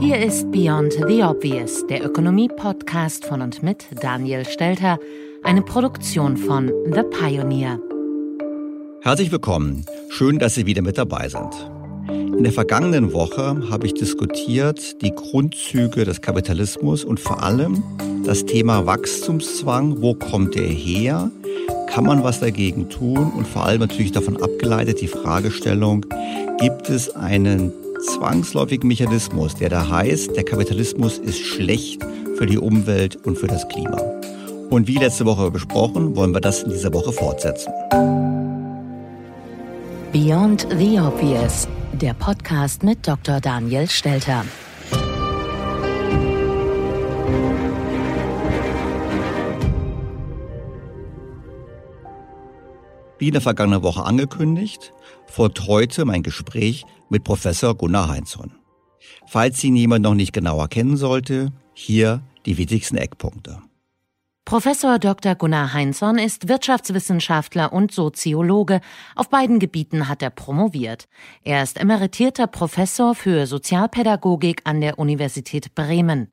Hier ist Beyond the Obvious, der Ökonomie-Podcast von und mit Daniel Stelter, eine Produktion von The Pioneer. Herzlich willkommen. Schön, dass Sie wieder mit dabei sind. In der vergangenen Woche habe ich diskutiert die Grundzüge des Kapitalismus und vor allem das Thema Wachstumszwang. Wo kommt er her? Kann man was dagegen tun? Und vor allem natürlich davon abgeleitet die Fragestellung, gibt es einen zwangsläufigen Mechanismus, der da heißt, der Kapitalismus ist schlecht für die Umwelt und für das Klima. Und wie letzte Woche besprochen, wollen wir das in dieser Woche fortsetzen. Beyond the Obvious, der Podcast mit Dr. Daniel Stelter. Wie in der vergangenen Woche angekündigt, folgt heute mein Gespräch mit Professor Gunnar Heinzson. Falls ihn jemand noch nicht genauer kennen sollte, hier die wichtigsten Eckpunkte. Professor Dr. Gunnar Heinzson ist Wirtschaftswissenschaftler und Soziologe. Auf beiden Gebieten hat er promoviert. Er ist emeritierter Professor für Sozialpädagogik an der Universität Bremen.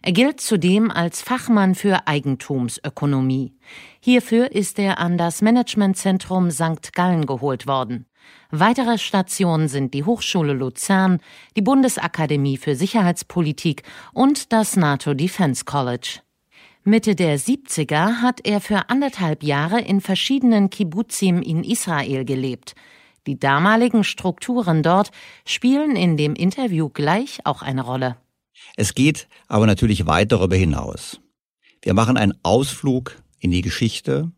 Er gilt zudem als Fachmann für Eigentumsökonomie. Hierfür ist er an das Managementzentrum St. Gallen geholt worden. Weitere Stationen sind die Hochschule Luzern, die Bundesakademie für Sicherheitspolitik und das NATO Defense College. Mitte der 70er hat er für anderthalb Jahre in verschiedenen Kibbuzim in Israel gelebt. Die damaligen Strukturen dort spielen in dem Interview gleich auch eine Rolle. Es geht aber natürlich weit darüber hinaus. Wir machen einen Ausflug in die Geschichte,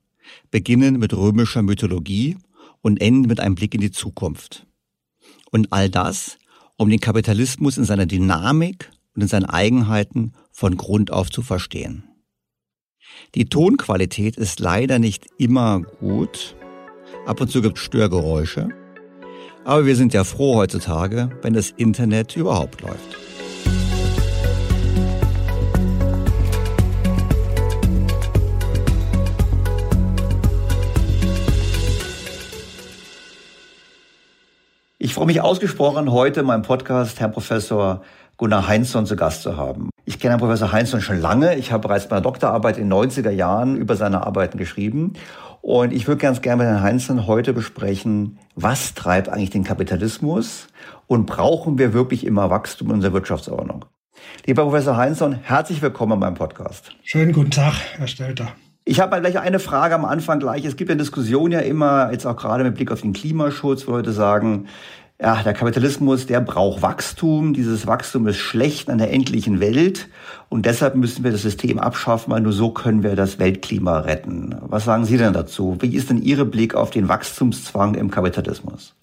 beginnen mit römischer Mythologie und enden mit einem Blick in die Zukunft. Und all das, um den Kapitalismus in seiner Dynamik und in seinen Eigenheiten von Grund auf zu verstehen. Die Tonqualität ist leider nicht immer gut. Ab und zu gibt es Störgeräusche. Aber wir sind ja froh heutzutage, wenn das Internet überhaupt läuft. Ich freue mich ausgesprochen, heute in meinem Podcast Herrn Professor Gunnar Heinzson zu Gast zu haben. Ich kenne Herrn Professor Heinzson schon lange. Ich habe bereits meine Doktorarbeit in den 90er Jahren über seine Arbeiten geschrieben. Und ich würde ganz gerne mit Herrn Heinzen heute besprechen, was treibt eigentlich den Kapitalismus und brauchen wir wirklich immer Wachstum in unserer Wirtschaftsordnung? Lieber Professor Heinzson, herzlich willkommen in meinem Podcast. Schönen guten Tag, Herr Stelter. Ich habe gleich eine Frage am Anfang gleich. Es gibt ja Diskussionen ja immer, jetzt auch gerade mit Blick auf den Klimaschutz, wo Leute sagen, ja, der Kapitalismus, der braucht Wachstum. Dieses Wachstum ist schlecht an der endlichen Welt. Und deshalb müssen wir das System abschaffen, weil nur so können wir das Weltklima retten. Was sagen Sie denn dazu? Wie ist denn Ihr Blick auf den Wachstumszwang im Kapitalismus?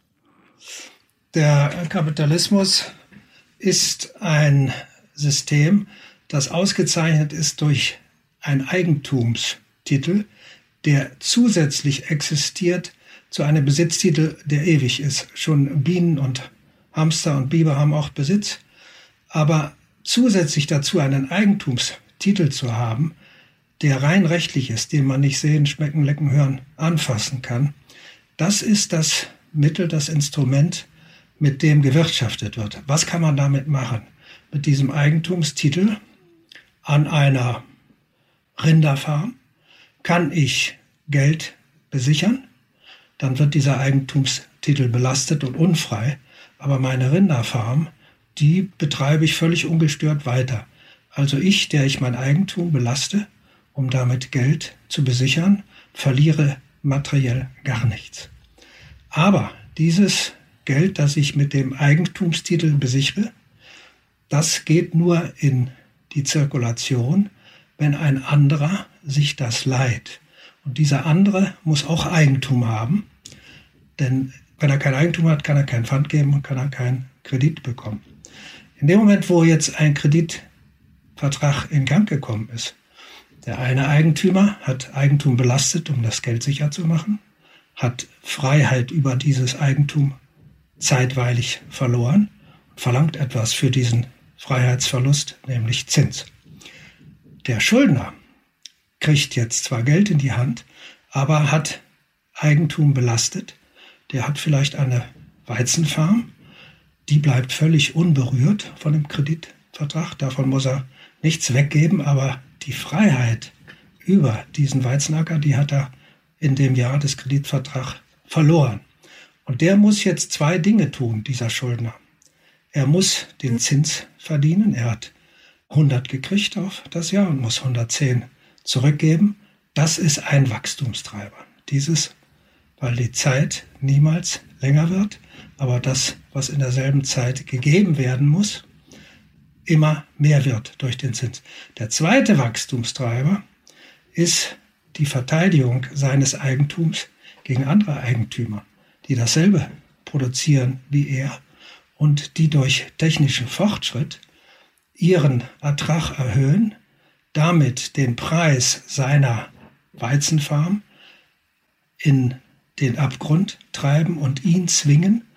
Der Kapitalismus ist ein System, das ausgezeichnet ist durch ein Eigentumstitel, der zusätzlich existiert zu einem Besitztitel, der ewig ist. Schon Bienen und Hamster und Biber haben auch Besitz, aber zusätzlich dazu einen Eigentumstitel zu haben, der rein rechtlich ist, den man nicht sehen, schmecken, lecken, hören, anfassen kann, das ist das Mittel, das Instrument, mit dem gewirtschaftet wird. Was kann man damit machen? Mit diesem Eigentumstitel an einer Rinderfarm kann ich Geld besichern, dann wird dieser Eigentumstitel belastet und unfrei, aber meine Rinderfarm, die betreibe ich völlig ungestört weiter. Also ich, der ich mein Eigentum belaste, um damit Geld zu besichern, verliere materiell gar nichts. Aber dieses Geld, das ich mit dem Eigentumstitel besichere, das geht nur in die Zirkulation, wenn ein anderer sich das leiht. Und dieser andere muss auch Eigentum haben, denn wenn er kein Eigentum hat, kann er kein Pfand geben und kann er keinen Kredit bekommen. In dem Moment, wo jetzt ein Kreditvertrag in Gang gekommen ist, der eine Eigentümer hat Eigentum belastet, um das Geld sicher zu machen, hat Freiheit über dieses Eigentum zeitweilig verloren und verlangt etwas für diesen Freiheitsverlust, nämlich Zins. Der Schuldner kriegt jetzt zwar Geld in die Hand, aber hat Eigentum belastet. Der hat vielleicht eine Weizenfarm, die bleibt völlig unberührt von dem Kreditvertrag. Davon muss er nichts weggeben, aber die Freiheit über diesen Weizenacker, die hat er in dem Jahr des Kreditvertrags verloren. Und der muss jetzt zwei Dinge tun, dieser Schuldner. Er muss den Zins verdienen. Er hat 100 gekriegt auf das Jahr und muss 110 zurückgeben. Das ist ein Wachstumstreiber. Dieses, weil die Zeit niemals länger wird, aber das, was in derselben Zeit gegeben werden muss, immer mehr wird durch den Zins. Der zweite Wachstumstreiber ist die Verteidigung seines Eigentums gegen andere Eigentümer, die dasselbe produzieren wie er und die durch technischen Fortschritt ihren Ertrag erhöhen, damit den Preis seiner Weizenfarm in den Abgrund treiben und ihn zwingen,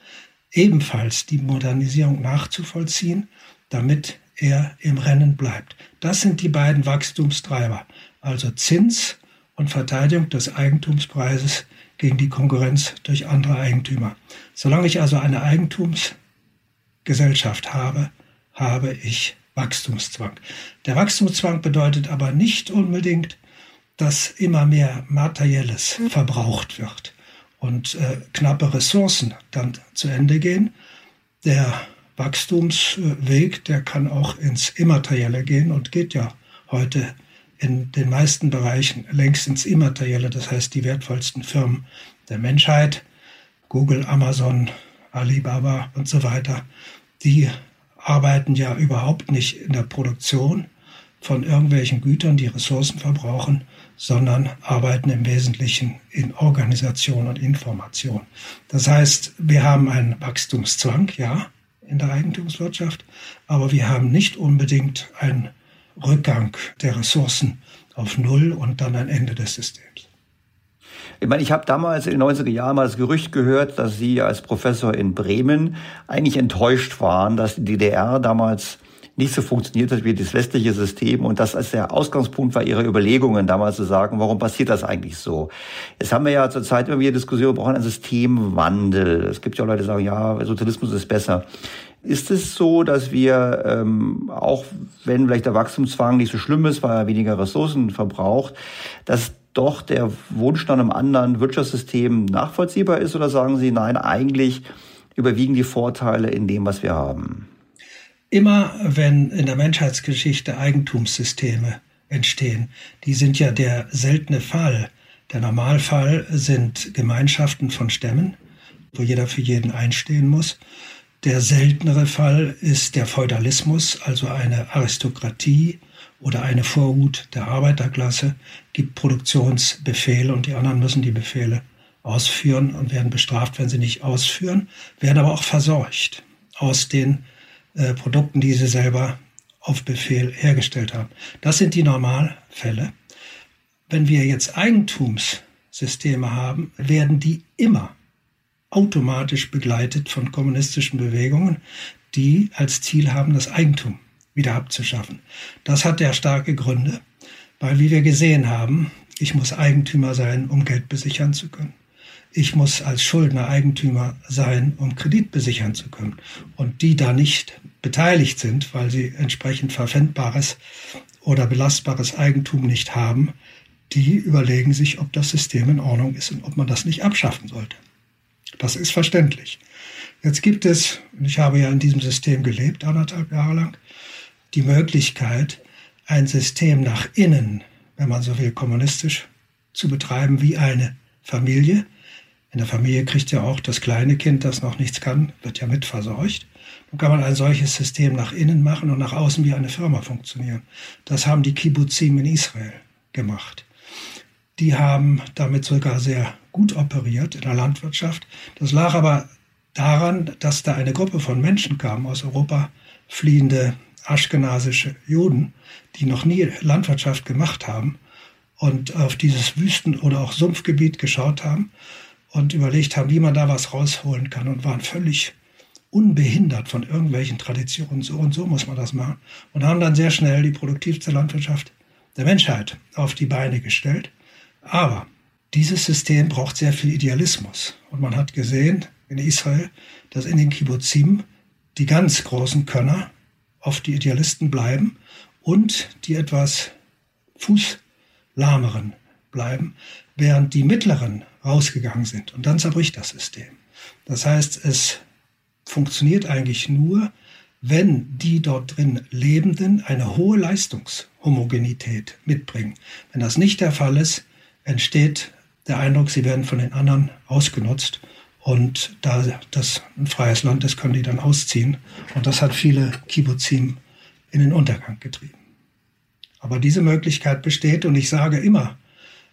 ebenfalls die Modernisierung nachzuvollziehen, damit er im Rennen bleibt. Das sind die beiden Wachstumstreiber, also Zins und Verteidigung des Eigentumspreises gegen die Konkurrenz durch andere Eigentümer. Solange ich also eine Eigentumsgesellschaft habe, habe ich Wachstumszwang. Der Wachstumszwang bedeutet aber nicht unbedingt, dass immer mehr Materielles verbraucht wird und äh, knappe Ressourcen dann zu Ende gehen. Der Wachstumsweg, der kann auch ins Immaterielle gehen und geht ja heute in den meisten Bereichen längst ins Immaterielle, das heißt die wertvollsten Firmen der Menschheit, Google, Amazon, Alibaba und so weiter, die arbeiten ja überhaupt nicht in der Produktion von irgendwelchen Gütern, die Ressourcen verbrauchen, sondern arbeiten im Wesentlichen in Organisation und Information. Das heißt, wir haben einen Wachstumszwang, ja, in der Eigentumswirtschaft, aber wir haben nicht unbedingt einen Rückgang der Ressourcen auf Null und dann ein Ende des Systems. Ich meine, ich habe damals in den 90er Jahren mal das Gerücht gehört, dass Sie als Professor in Bremen eigentlich enttäuscht waren, dass die DDR damals nicht so funktioniert hat wie das westliche System und das als der Ausgangspunkt war Ihrer Überlegungen damals zu sagen, warum passiert das eigentlich so? Jetzt haben wir ja zurzeit immer wieder Diskussionen, wir brauchen einen Systemwandel. Es gibt ja auch Leute, die sagen, ja, Sozialismus ist besser. Ist es so, dass wir, ähm, auch wenn vielleicht der Wachstumszwang nicht so schlimm ist, weil er weniger Ressourcen verbraucht, dass doch der Wunsch nach einem anderen Wirtschaftssystem nachvollziehbar ist? Oder sagen Sie, nein, eigentlich überwiegen die Vorteile in dem, was wir haben? Immer wenn in der Menschheitsgeschichte Eigentumssysteme entstehen, die sind ja der seltene Fall. Der Normalfall sind Gemeinschaften von Stämmen, wo jeder für jeden einstehen muss. Der seltenere Fall ist der Feudalismus, also eine Aristokratie oder eine Vorhut der Arbeiterklasse, gibt Produktionsbefehle und die anderen müssen die Befehle ausführen und werden bestraft, wenn sie nicht ausführen, werden aber auch versorgt aus den äh, Produkten, die sie selber auf Befehl hergestellt haben. Das sind die Normalfälle. Wenn wir jetzt Eigentumssysteme haben, werden die immer automatisch begleitet von kommunistischen Bewegungen, die als Ziel haben, das Eigentum wieder abzuschaffen. Das hat ja starke Gründe, weil wie wir gesehen haben, ich muss Eigentümer sein, um Geld besichern zu können. Ich muss als Schuldner Eigentümer sein, um Kredit besichern zu können. Und die da nicht beteiligt sind, weil sie entsprechend verpfändbares oder belastbares Eigentum nicht haben, die überlegen sich, ob das System in Ordnung ist und ob man das nicht abschaffen sollte. Das ist verständlich. Jetzt gibt es, und ich habe ja in diesem System gelebt, anderthalb Jahre lang, die Möglichkeit, ein System nach innen, wenn man so will, kommunistisch zu betreiben, wie eine Familie. In der Familie kriegt ja auch das kleine Kind, das noch nichts kann, wird ja mitversorgt. Dann kann man ein solches System nach innen machen und nach außen wie eine Firma funktionieren. Das haben die Kibbutzim in Israel gemacht. Die haben damit sogar sehr gut operiert in der Landwirtschaft. Das lag aber daran, dass da eine Gruppe von Menschen kam aus Europa, fliehende aschkenasische Juden, die noch nie Landwirtschaft gemacht haben und auf dieses Wüsten- oder auch Sumpfgebiet geschaut haben und überlegt haben, wie man da was rausholen kann und waren völlig unbehindert von irgendwelchen Traditionen. So und so muss man das machen. Und haben dann sehr schnell die produktivste Landwirtschaft der Menschheit auf die Beine gestellt. Aber dieses System braucht sehr viel Idealismus. Und man hat gesehen in Israel, dass in den Kibbutzim die ganz großen Könner oft die Idealisten bleiben und die etwas fußlahmeren bleiben, während die mittleren rausgegangen sind. Und dann zerbricht das System. Das heißt, es funktioniert eigentlich nur, wenn die dort drin Lebenden eine hohe Leistungshomogenität mitbringen. Wenn das nicht der Fall ist, entsteht der Eindruck, sie werden von den anderen ausgenutzt und da das ein freies Land ist, können die dann ausziehen. Und das hat viele Kibbutzim in den Untergang getrieben. Aber diese Möglichkeit besteht und ich sage immer,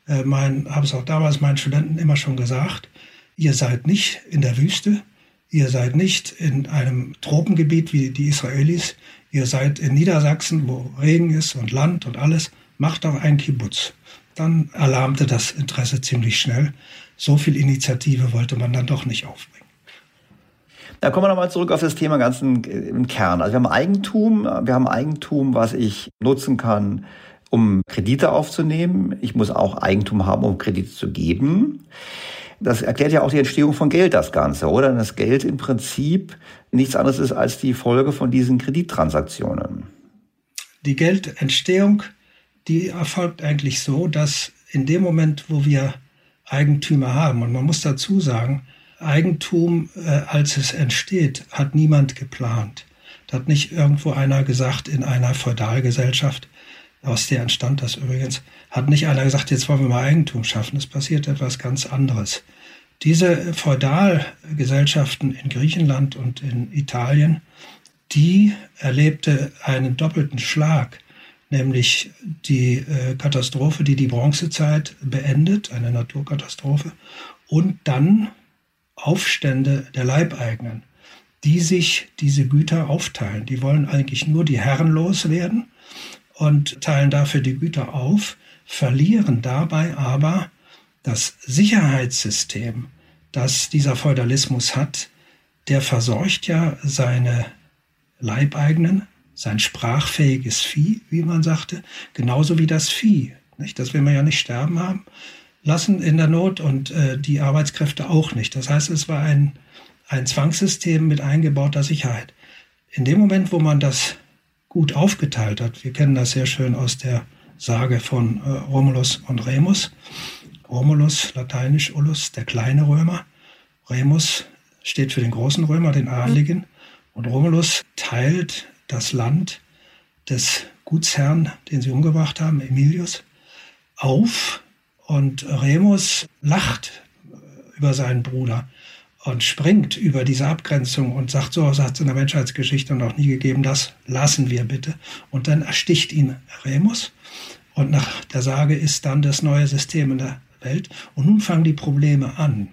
äh, habe es auch damals meinen Studenten immer schon gesagt, ihr seid nicht in der Wüste, ihr seid nicht in einem Tropengebiet wie die Israelis, ihr seid in Niedersachsen, wo Regen ist und Land und alles, macht doch ein Kibbutz. Dann erlahmte das Interesse ziemlich schnell so viel Initiative wollte man dann doch nicht aufbringen. Da kommen wir nochmal zurück auf das Thema ganz im Kern. Also wir haben Eigentum, wir haben Eigentum, was ich nutzen kann, um Kredite aufzunehmen. Ich muss auch Eigentum haben, um Kredite zu geben. Das erklärt ja auch die Entstehung von Geld, das Ganze, oder? Das Geld im Prinzip nichts anderes ist als die Folge von diesen Kredittransaktionen. Die Geldentstehung, die erfolgt eigentlich so, dass in dem Moment, wo wir Eigentümer haben. Und man muss dazu sagen, Eigentum, äh, als es entsteht, hat niemand geplant. Da hat nicht irgendwo einer gesagt, in einer Feudalgesellschaft, aus der entstand das übrigens, hat nicht einer gesagt, jetzt wollen wir mal Eigentum schaffen. Es passiert etwas ganz anderes. Diese Feudalgesellschaften in Griechenland und in Italien, die erlebte einen doppelten Schlag nämlich die äh, Katastrophe, die die Bronzezeit beendet, eine Naturkatastrophe, und dann Aufstände der Leibeigenen, die sich diese Güter aufteilen. Die wollen eigentlich nur die Herren loswerden und teilen dafür die Güter auf, verlieren dabei aber das Sicherheitssystem, das dieser Feudalismus hat, der versorgt ja seine Leibeigenen sein sprachfähiges Vieh, wie man sagte, genauso wie das Vieh. Nicht? Das will man ja nicht sterben haben lassen in der Not und äh, die Arbeitskräfte auch nicht. Das heißt, es war ein, ein Zwangssystem mit eingebauter Sicherheit. In dem Moment, wo man das gut aufgeteilt hat, wir kennen das sehr schön aus der Sage von äh, Romulus und Remus. Romulus, lateinisch Ullus, der kleine Römer. Remus steht für den großen Römer, den Adligen. Und Romulus teilt das Land des Gutsherrn, den sie umgebracht haben, Emilius, auf. Und Remus lacht über seinen Bruder und springt über diese Abgrenzung und sagt, so hat es in der Menschheitsgeschichte noch nie gegeben, das lassen wir bitte. Und dann ersticht ihn Remus. Und nach der Sage ist dann das neue System in der Welt. Und nun fangen die Probleme an.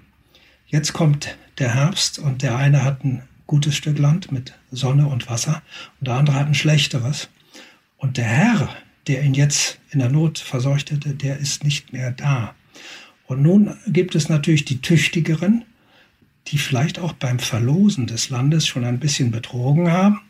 Jetzt kommt der Herbst und der eine hat ein gutes Stück Land mit Sonne und Wasser und der andere hat ein schlechteres. Und der Herr, der ihn jetzt in der Not verseuchtete, der ist nicht mehr da. Und nun gibt es natürlich die Tüchtigeren, die vielleicht auch beim Verlosen des Landes schon ein bisschen betrogen haben.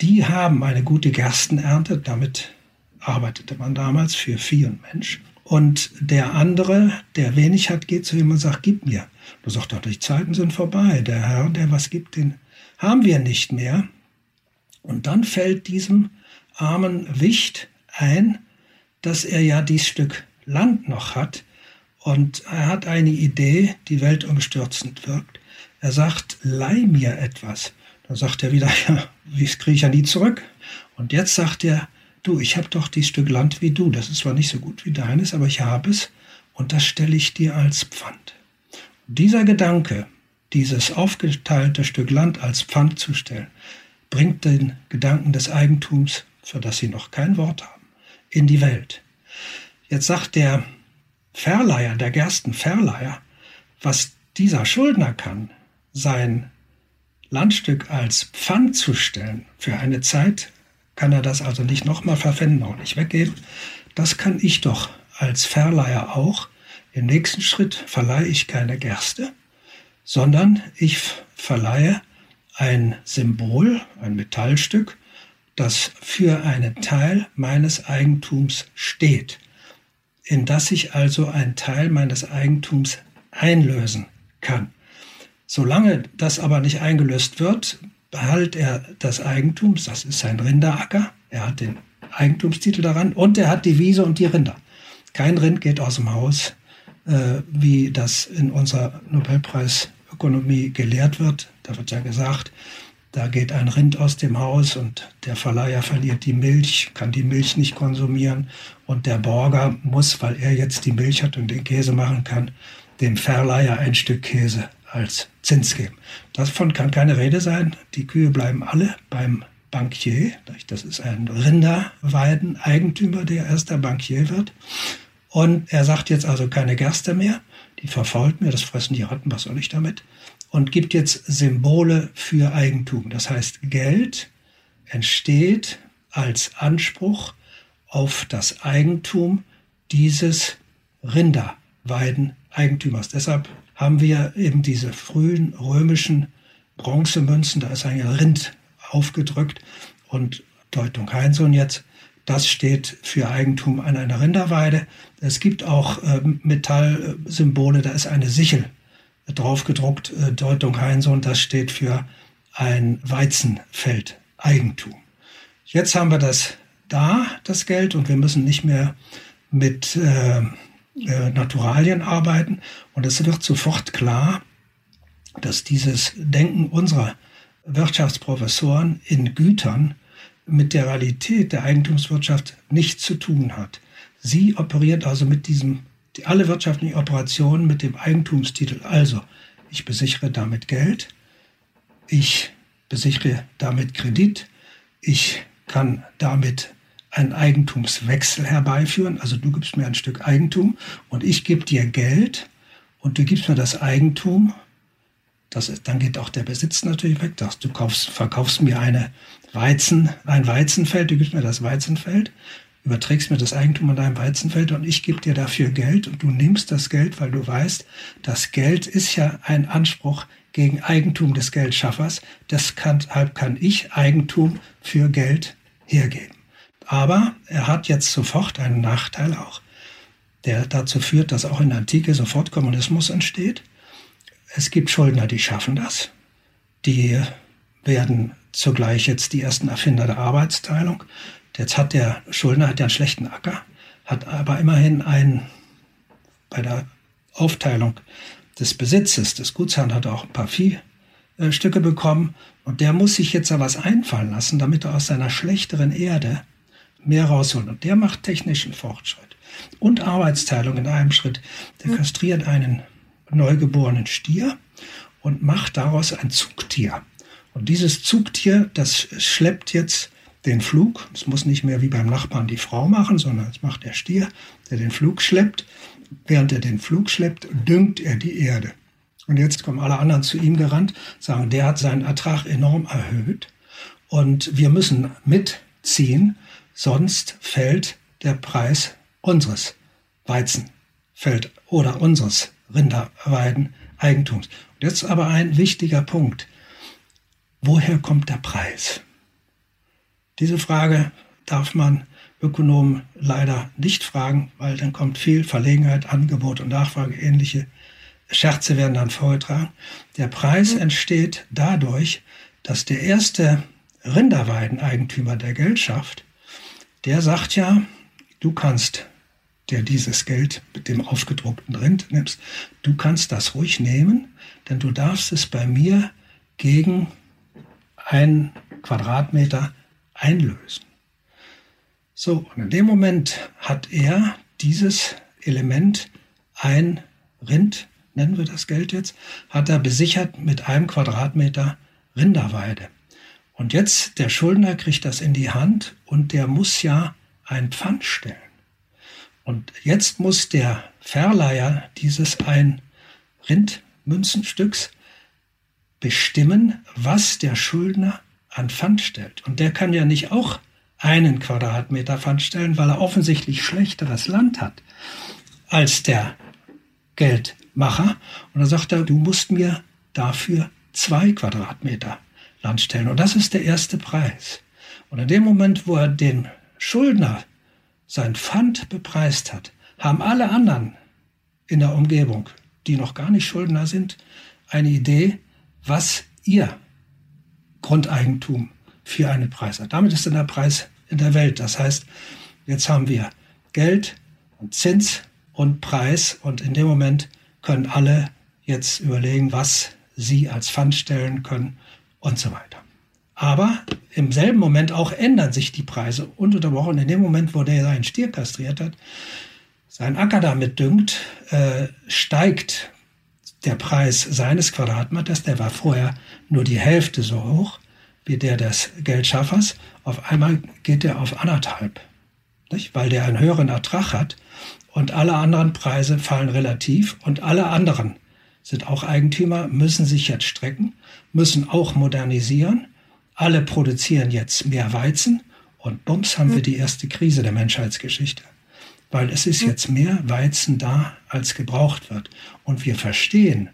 Die haben eine gute Gerstenernte, damit arbeitete man damals für Vieh und Mensch. Und der andere, der wenig hat, geht zu ihm und sagt, gib mir. Du sagst doch, die Zeiten sind vorbei. Der Herr, der was gibt, den haben wir nicht mehr. Und dann fällt diesem armen Wicht ein, dass er ja dies Stück Land noch hat. Und er hat eine Idee, die weltumstürzend wirkt. Er sagt, leih mir etwas. Dann sagt er wieder, ja, das kriege ich ja nie zurück. Und jetzt sagt er, du, ich habe doch dieses Stück Land wie du. Das ist zwar nicht so gut wie deines, aber ich habe es und das stelle ich dir als Pfand. Dieser Gedanke, dieses aufgeteilte Stück Land als Pfand zu stellen, bringt den Gedanken des Eigentums, für das sie noch kein Wort haben, in die Welt. Jetzt sagt der Verleiher, der Gerstenverleiher, was dieser Schuldner kann, sein Landstück als Pfand zu stellen, für eine Zeit kann er das also nicht nochmal verpfänden, auch nicht weggeben. Das kann ich doch als Verleiher auch. Im nächsten Schritt verleihe ich keine Gerste, sondern ich verleihe ein Symbol, ein Metallstück, das für einen Teil meines Eigentums steht, in das ich also einen Teil meines Eigentums einlösen kann. Solange das aber nicht eingelöst wird, behält er das Eigentum, das ist sein Rinderacker, er hat den Eigentumstitel daran und er hat die Wiese und die Rinder. Kein Rind geht aus dem Haus, äh, wie das in unserer Nobelpreisökonomie gelehrt wird. Da wird ja gesagt, da geht ein Rind aus dem Haus und der Verleiher verliert die Milch, kann die Milch nicht konsumieren und der Borger muss, weil er jetzt die Milch hat und den Käse machen kann, dem Verleiher ein Stück Käse als Zins geben. Davon kann keine Rede sein. Die Kühe bleiben alle beim Bankier. Das ist ein Rinderweideneigentümer, der erster Bankier wird. Und er sagt jetzt also keine Gerste mehr. Die verfault mir, das fressen die Ratten, was soll ich damit? Und gibt jetzt Symbole für Eigentum. Das heißt, Geld entsteht als Anspruch auf das Eigentum dieses Rinderweideneigentümers. Deshalb haben wir eben diese frühen römischen Bronzemünzen, da ist ein Rind aufgedrückt und Deutung Heinsohn jetzt, das steht für Eigentum an einer Rinderweide. Es gibt auch äh, Metallsymbole, da ist eine Sichel drauf gedruckt, äh, Deutung Heinsohn, das steht für ein Weizenfeld, Eigentum. Jetzt haben wir das da, das Geld, und wir müssen nicht mehr mit äh, äh, Naturalien arbeiten. Und es wird sofort klar, dass dieses Denken unserer Wirtschaftsprofessoren in Gütern mit der Realität der Eigentumswirtschaft nichts zu tun hat. Sie operiert also mit diesem, alle wirtschaftlichen Operationen mit dem Eigentumstitel. Also, ich besichere damit Geld, ich besichere damit Kredit, ich kann damit einen Eigentumswechsel herbeiführen. Also du gibst mir ein Stück Eigentum und ich gebe dir Geld und du gibst mir das Eigentum. Das dann geht auch der Besitz natürlich weg. Du kaufst, verkaufst mir eine Weizen, ein Weizenfeld, du gibst mir das Weizenfeld, überträgst mir das Eigentum an deinem Weizenfeld und ich gebe dir dafür Geld und du nimmst das Geld, weil du weißt, das Geld ist ja ein Anspruch gegen Eigentum des Geldschaffers. Deshalb kann ich Eigentum für Geld hergeben. Aber er hat jetzt sofort einen Nachteil auch, der dazu führt, dass auch in der Antike sofort Kommunismus entsteht. Es gibt Schuldner, die schaffen das. Die werden zugleich jetzt die ersten Erfinder der Arbeitsteilung. Jetzt hat der Schuldner hat ja einen schlechten Acker. hat aber immerhin ein, bei der Aufteilung des Besitzes des Gutsherrn hat er auch ein paar Viehstücke bekommen und der muss sich jetzt da was einfallen lassen, damit er aus seiner schlechteren Erde mehr rausholt. Und der macht technischen Fortschritt und Arbeitsteilung in einem Schritt. Der kastriert einen neugeborenen Stier und macht daraus ein Zugtier. Und dieses Zugtier, das schleppt jetzt den Flug. Es muss nicht mehr wie beim Nachbarn die Frau machen, sondern es macht der Stier, der den Flug schleppt. Während er den Flug schleppt, düngt er die Erde. Und jetzt kommen alle anderen zu ihm gerannt, sagen, der hat seinen Ertrag enorm erhöht und wir müssen mitziehen, sonst fällt der Preis unseres Weizenfeld oder unseres Rinderweiden-Eigentums. Jetzt aber ein wichtiger Punkt. Woher kommt der Preis? Diese Frage darf man Ökonomen leider nicht fragen, weil dann kommt viel Verlegenheit, Angebot und Nachfrage, ähnliche Scherze werden dann vorgetragen. Der Preis mhm. entsteht dadurch, dass der erste Rinderweideneigentümer der Geldschaft, der sagt ja, du kannst, der dieses Geld mit dem aufgedruckten Rind nimmst, du kannst das ruhig nehmen, denn du darfst es bei mir gegen einen Quadratmeter einlösen. So, und in dem Moment hat er dieses Element ein Rind, nennen wir das Geld jetzt, hat er besichert mit einem Quadratmeter Rinderweide. Und jetzt der Schuldner kriegt das in die Hand und der muss ja ein Pfand stellen. Und jetzt muss der Verleiher dieses ein Rindmünzenstücks bestimmen, was der Schuldner an Pfand stellt. Und der kann ja nicht auch einen Quadratmeter Pfand stellen, weil er offensichtlich schlechteres Land hat als der Geldmacher. Und dann sagt er, du musst mir dafür zwei Quadratmeter Land stellen. Und das ist der erste Preis. Und in dem Moment, wo er den Schuldner sein Pfand bepreist hat, haben alle anderen in der Umgebung, die noch gar nicht Schuldner sind, eine Idee, was ihr Grundeigentum für einen Preis hat. Damit ist dann der Preis in der Welt. Das heißt, jetzt haben wir Geld und Zins und Preis und in dem Moment können alle jetzt überlegen, was sie als Pfand stellen können und so weiter. Aber im selben Moment auch ändern sich die Preise ununterbrochen. In dem Moment, wo der seinen Stier kastriert hat, seinen Acker damit düngt, äh, steigt der Preis seines Quadratmeters, der war vorher nur die Hälfte so hoch wie der des Geldschaffers, auf einmal geht er auf anderthalb, nicht? weil der einen höheren Ertrag hat und alle anderen Preise fallen relativ und alle anderen sind auch Eigentümer, müssen sich jetzt strecken, müssen auch modernisieren. Alle produzieren jetzt mehr Weizen und bums haben wir die erste Krise der Menschheitsgeschichte weil es ist jetzt mehr Weizen da, als gebraucht wird. Und wir verstehen,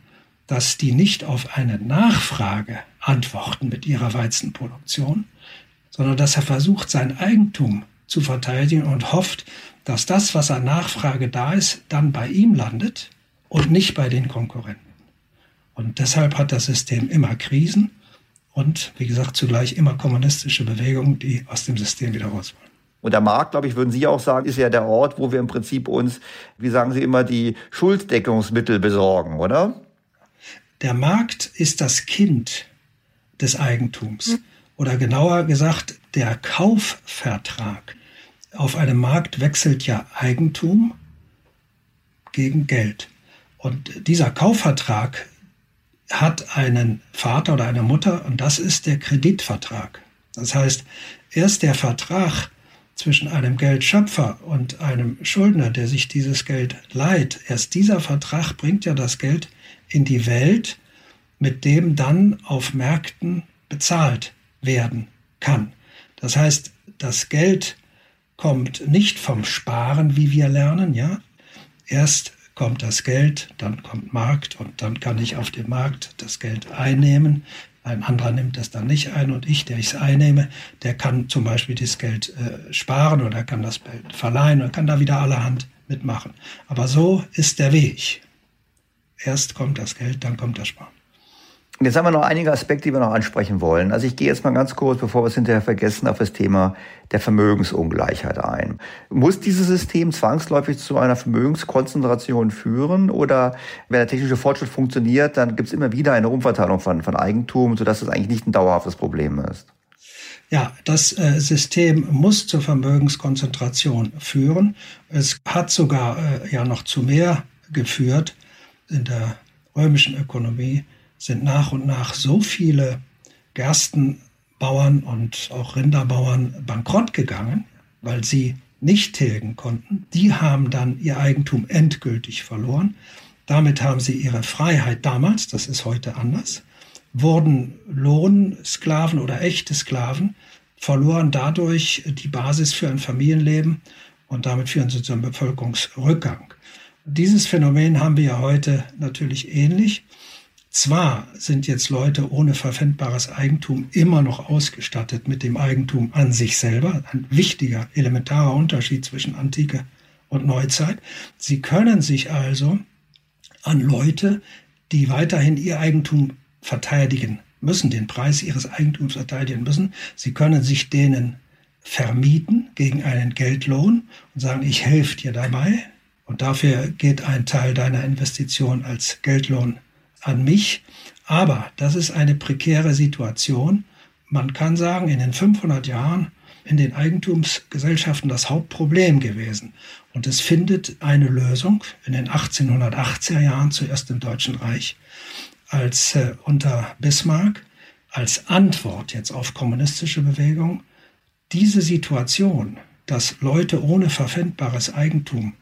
dass die nicht auf eine Nachfrage antworten mit ihrer Weizenproduktion, sondern dass er versucht, sein Eigentum zu verteidigen und hofft, dass das, was an Nachfrage da ist, dann bei ihm landet und nicht bei den Konkurrenten. Und deshalb hat das System immer Krisen und, wie gesagt, zugleich immer kommunistische Bewegungen, die aus dem System wieder raus wollen. Und der Markt, glaube ich, würden Sie auch sagen, ist ja der Ort, wo wir im Prinzip uns, wie sagen Sie immer, die Schulddeckungsmittel besorgen, oder? Der Markt ist das Kind des Eigentums. Oder genauer gesagt, der Kaufvertrag. Auf einem Markt wechselt ja Eigentum gegen Geld. Und dieser Kaufvertrag hat einen Vater oder eine Mutter und das ist der Kreditvertrag. Das heißt, erst der Vertrag zwischen einem Geldschöpfer und einem Schuldner, der sich dieses Geld leiht, erst dieser Vertrag bringt ja das Geld in die Welt, mit dem dann auf Märkten bezahlt werden kann. Das heißt, das Geld kommt nicht vom Sparen, wie wir lernen, ja. Erst kommt das Geld, dann kommt Markt und dann kann ich auf dem Markt das Geld einnehmen. Ein anderer nimmt es dann nicht ein und ich, der ich es einnehme, der kann zum Beispiel das Geld äh, sparen oder kann das Geld verleihen und kann da wieder allerhand mitmachen. Aber so ist der Weg. Erst kommt das Geld, dann kommt das Sparen. Jetzt haben wir noch einige Aspekte, die wir noch ansprechen wollen. Also ich gehe jetzt mal ganz kurz, bevor wir es hinterher vergessen, auf das Thema der Vermögensungleichheit ein. Muss dieses System zwangsläufig zu einer Vermögenskonzentration führen oder wenn der technische Fortschritt funktioniert, dann gibt es immer wieder eine Umverteilung von, von Eigentum, sodass es eigentlich nicht ein dauerhaftes Problem ist? Ja, das äh, System muss zur Vermögenskonzentration führen. Es hat sogar äh, ja noch zu mehr geführt in der römischen Ökonomie sind nach und nach so viele Gerstenbauern und auch Rinderbauern bankrott gegangen, weil sie nicht tilgen konnten. Die haben dann ihr Eigentum endgültig verloren. Damit haben sie ihre Freiheit damals, das ist heute anders, wurden Lohnsklaven oder echte Sklaven, verloren dadurch die Basis für ein Familienleben und damit für einen sozialen Bevölkerungsrückgang. Dieses Phänomen haben wir ja heute natürlich ähnlich. Zwar sind jetzt Leute ohne verpfändbares Eigentum immer noch ausgestattet mit dem Eigentum an sich selber, ein wichtiger, elementarer Unterschied zwischen Antike und Neuzeit. Sie können sich also an Leute, die weiterhin ihr Eigentum verteidigen müssen, den Preis ihres Eigentums verteidigen müssen, sie können sich denen vermieten gegen einen Geldlohn und sagen, ich helfe dir dabei und dafür geht ein Teil deiner Investition als Geldlohn an mich. Aber das ist eine prekäre Situation. Man kann sagen, in den 500 Jahren in den Eigentumsgesellschaften das Hauptproblem gewesen. Und es findet eine Lösung in den 1880er Jahren, zuerst im Deutschen Reich, als äh, unter Bismarck, als Antwort jetzt auf kommunistische Bewegung, diese Situation, dass Leute ohne verpfändbares Eigentum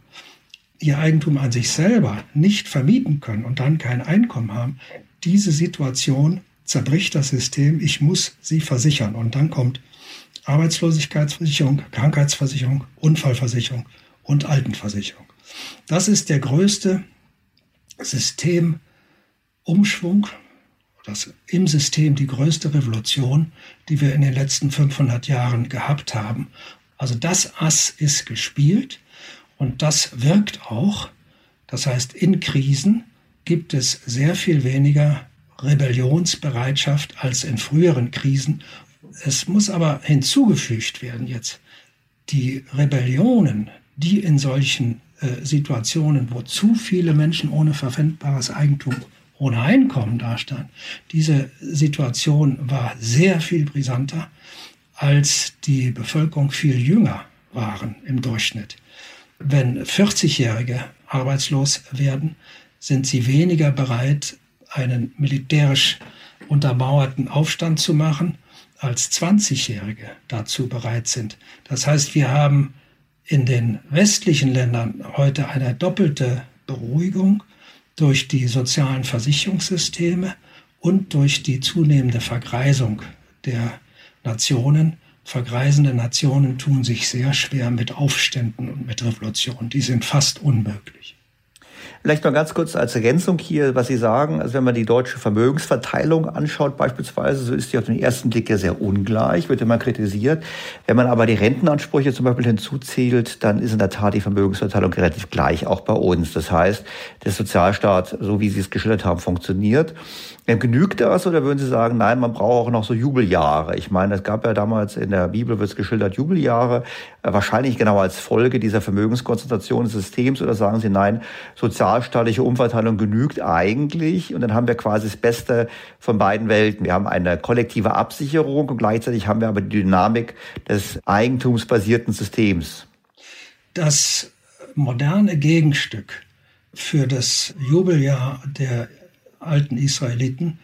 ihr Eigentum an sich selber nicht vermieten können und dann kein Einkommen haben, diese Situation zerbricht das System. Ich muss sie versichern. Und dann kommt Arbeitslosigkeitsversicherung, Krankheitsversicherung, Unfallversicherung und Altenversicherung. Das ist der größte Systemumschwung, das im System die größte Revolution, die wir in den letzten 500 Jahren gehabt haben. Also das Ass ist gespielt. Und das wirkt auch. Das heißt, in Krisen gibt es sehr viel weniger Rebellionsbereitschaft als in früheren Krisen. Es muss aber hinzugefügt werden jetzt, die Rebellionen, die in solchen äh, Situationen, wo zu viele Menschen ohne verpfändbares Eigentum, ohne Einkommen dastanden, diese Situation war sehr viel brisanter, als die Bevölkerung viel jünger waren im Durchschnitt. Wenn 40-Jährige arbeitslos werden, sind sie weniger bereit, einen militärisch untermauerten Aufstand zu machen, als 20-Jährige dazu bereit sind. Das heißt, wir haben in den westlichen Ländern heute eine doppelte Beruhigung durch die sozialen Versicherungssysteme und durch die zunehmende Vergreisung der Nationen, vergreisende Nationen tun sich sehr schwer mit Aufständen und mit Revolutionen. Die sind fast unmöglich. Vielleicht noch ganz kurz als Ergänzung hier, was Sie sagen. Also wenn man die deutsche Vermögensverteilung anschaut beispielsweise, so ist die auf den ersten Blick ja sehr ungleich, wird immer kritisiert. Wenn man aber die Rentenansprüche zum Beispiel hinzuzählt, dann ist in der Tat die Vermögensverteilung relativ gleich, auch bei uns. Das heißt, der Sozialstaat, so wie Sie es geschildert haben, funktioniert. Genügt das oder würden Sie sagen, nein, man braucht auch noch so Jubeljahre? Ich meine, es gab ja damals in der Bibel, wird es geschildert, Jubeljahre, äh, wahrscheinlich genau als Folge dieser Vermögenskonzentration des Systems oder sagen Sie, nein, sozialstaatliche Umverteilung genügt eigentlich und dann haben wir quasi das Beste von beiden Welten. Wir haben eine kollektive Absicherung und gleichzeitig haben wir aber die Dynamik des eigentumsbasierten Systems. Das moderne Gegenstück für das Jubeljahr der alten Israeliten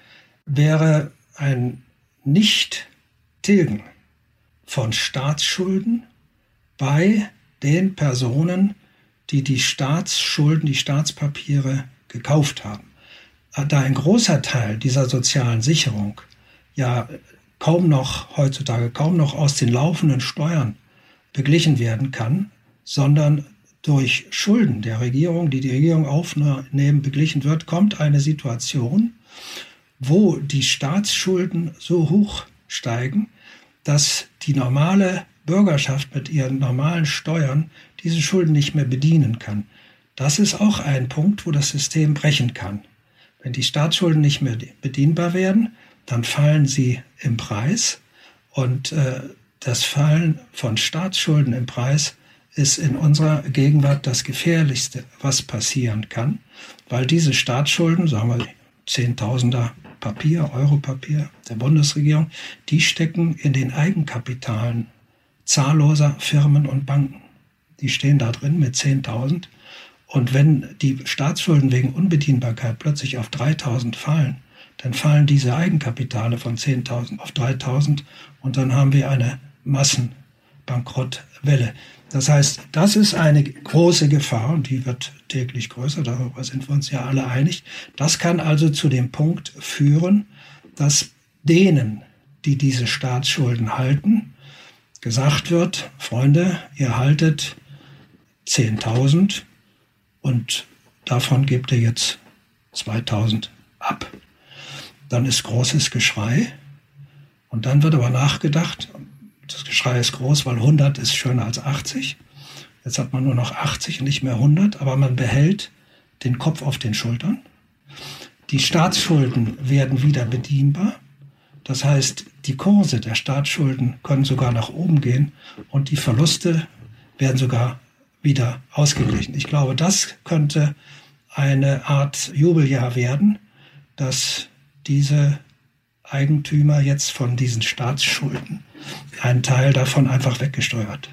wäre ein Nicht-Tilgen von Staatsschulden bei den Personen, die die Staatsschulden, die Staatspapiere gekauft haben. Da ein großer Teil dieser sozialen Sicherung ja kaum noch heutzutage kaum noch aus den laufenden Steuern beglichen werden kann, sondern durch Schulden der Regierung, die die Regierung aufnehmen, beglichen wird, kommt eine Situation, wo die Staatsschulden so hoch steigen, dass die normale Bürgerschaft mit ihren normalen Steuern diese Schulden nicht mehr bedienen kann. Das ist auch ein Punkt, wo das System brechen kann. Wenn die Staatsschulden nicht mehr bedienbar werden, dann fallen sie im Preis und äh, das Fallen von Staatsschulden im Preis ist in unserer Gegenwart das Gefährlichste, was passieren kann, weil diese Staatsschulden, sagen wir Zehntausender Papier, Europapier der Bundesregierung, die stecken in den Eigenkapitalen zahlloser Firmen und Banken. Die stehen da drin mit 10.000. Und wenn die Staatsschulden wegen Unbedienbarkeit plötzlich auf 3.000 fallen, dann fallen diese Eigenkapitale von 10.000 auf 3.000 und dann haben wir eine Massenbankrottwelle. Das heißt, das ist eine große Gefahr und die wird täglich größer, darüber sind wir uns ja alle einig. Das kann also zu dem Punkt führen, dass denen, die diese Staatsschulden halten, gesagt wird, Freunde, ihr haltet 10.000 und davon gebt ihr jetzt 2.000 ab. Dann ist großes Geschrei und dann wird aber nachgedacht, das Geschrei ist groß, weil 100 ist schöner als 80. Jetzt hat man nur noch 80 und nicht mehr 100, aber man behält den Kopf auf den Schultern. Die Staatsschulden werden wieder bedienbar. Das heißt, die Kurse der Staatsschulden können sogar nach oben gehen und die Verluste werden sogar wieder ausgeglichen. Ich glaube, das könnte eine Art Jubeljahr werden, dass diese Eigentümer jetzt von diesen Staatsschulden einen Teil davon einfach weggesteuert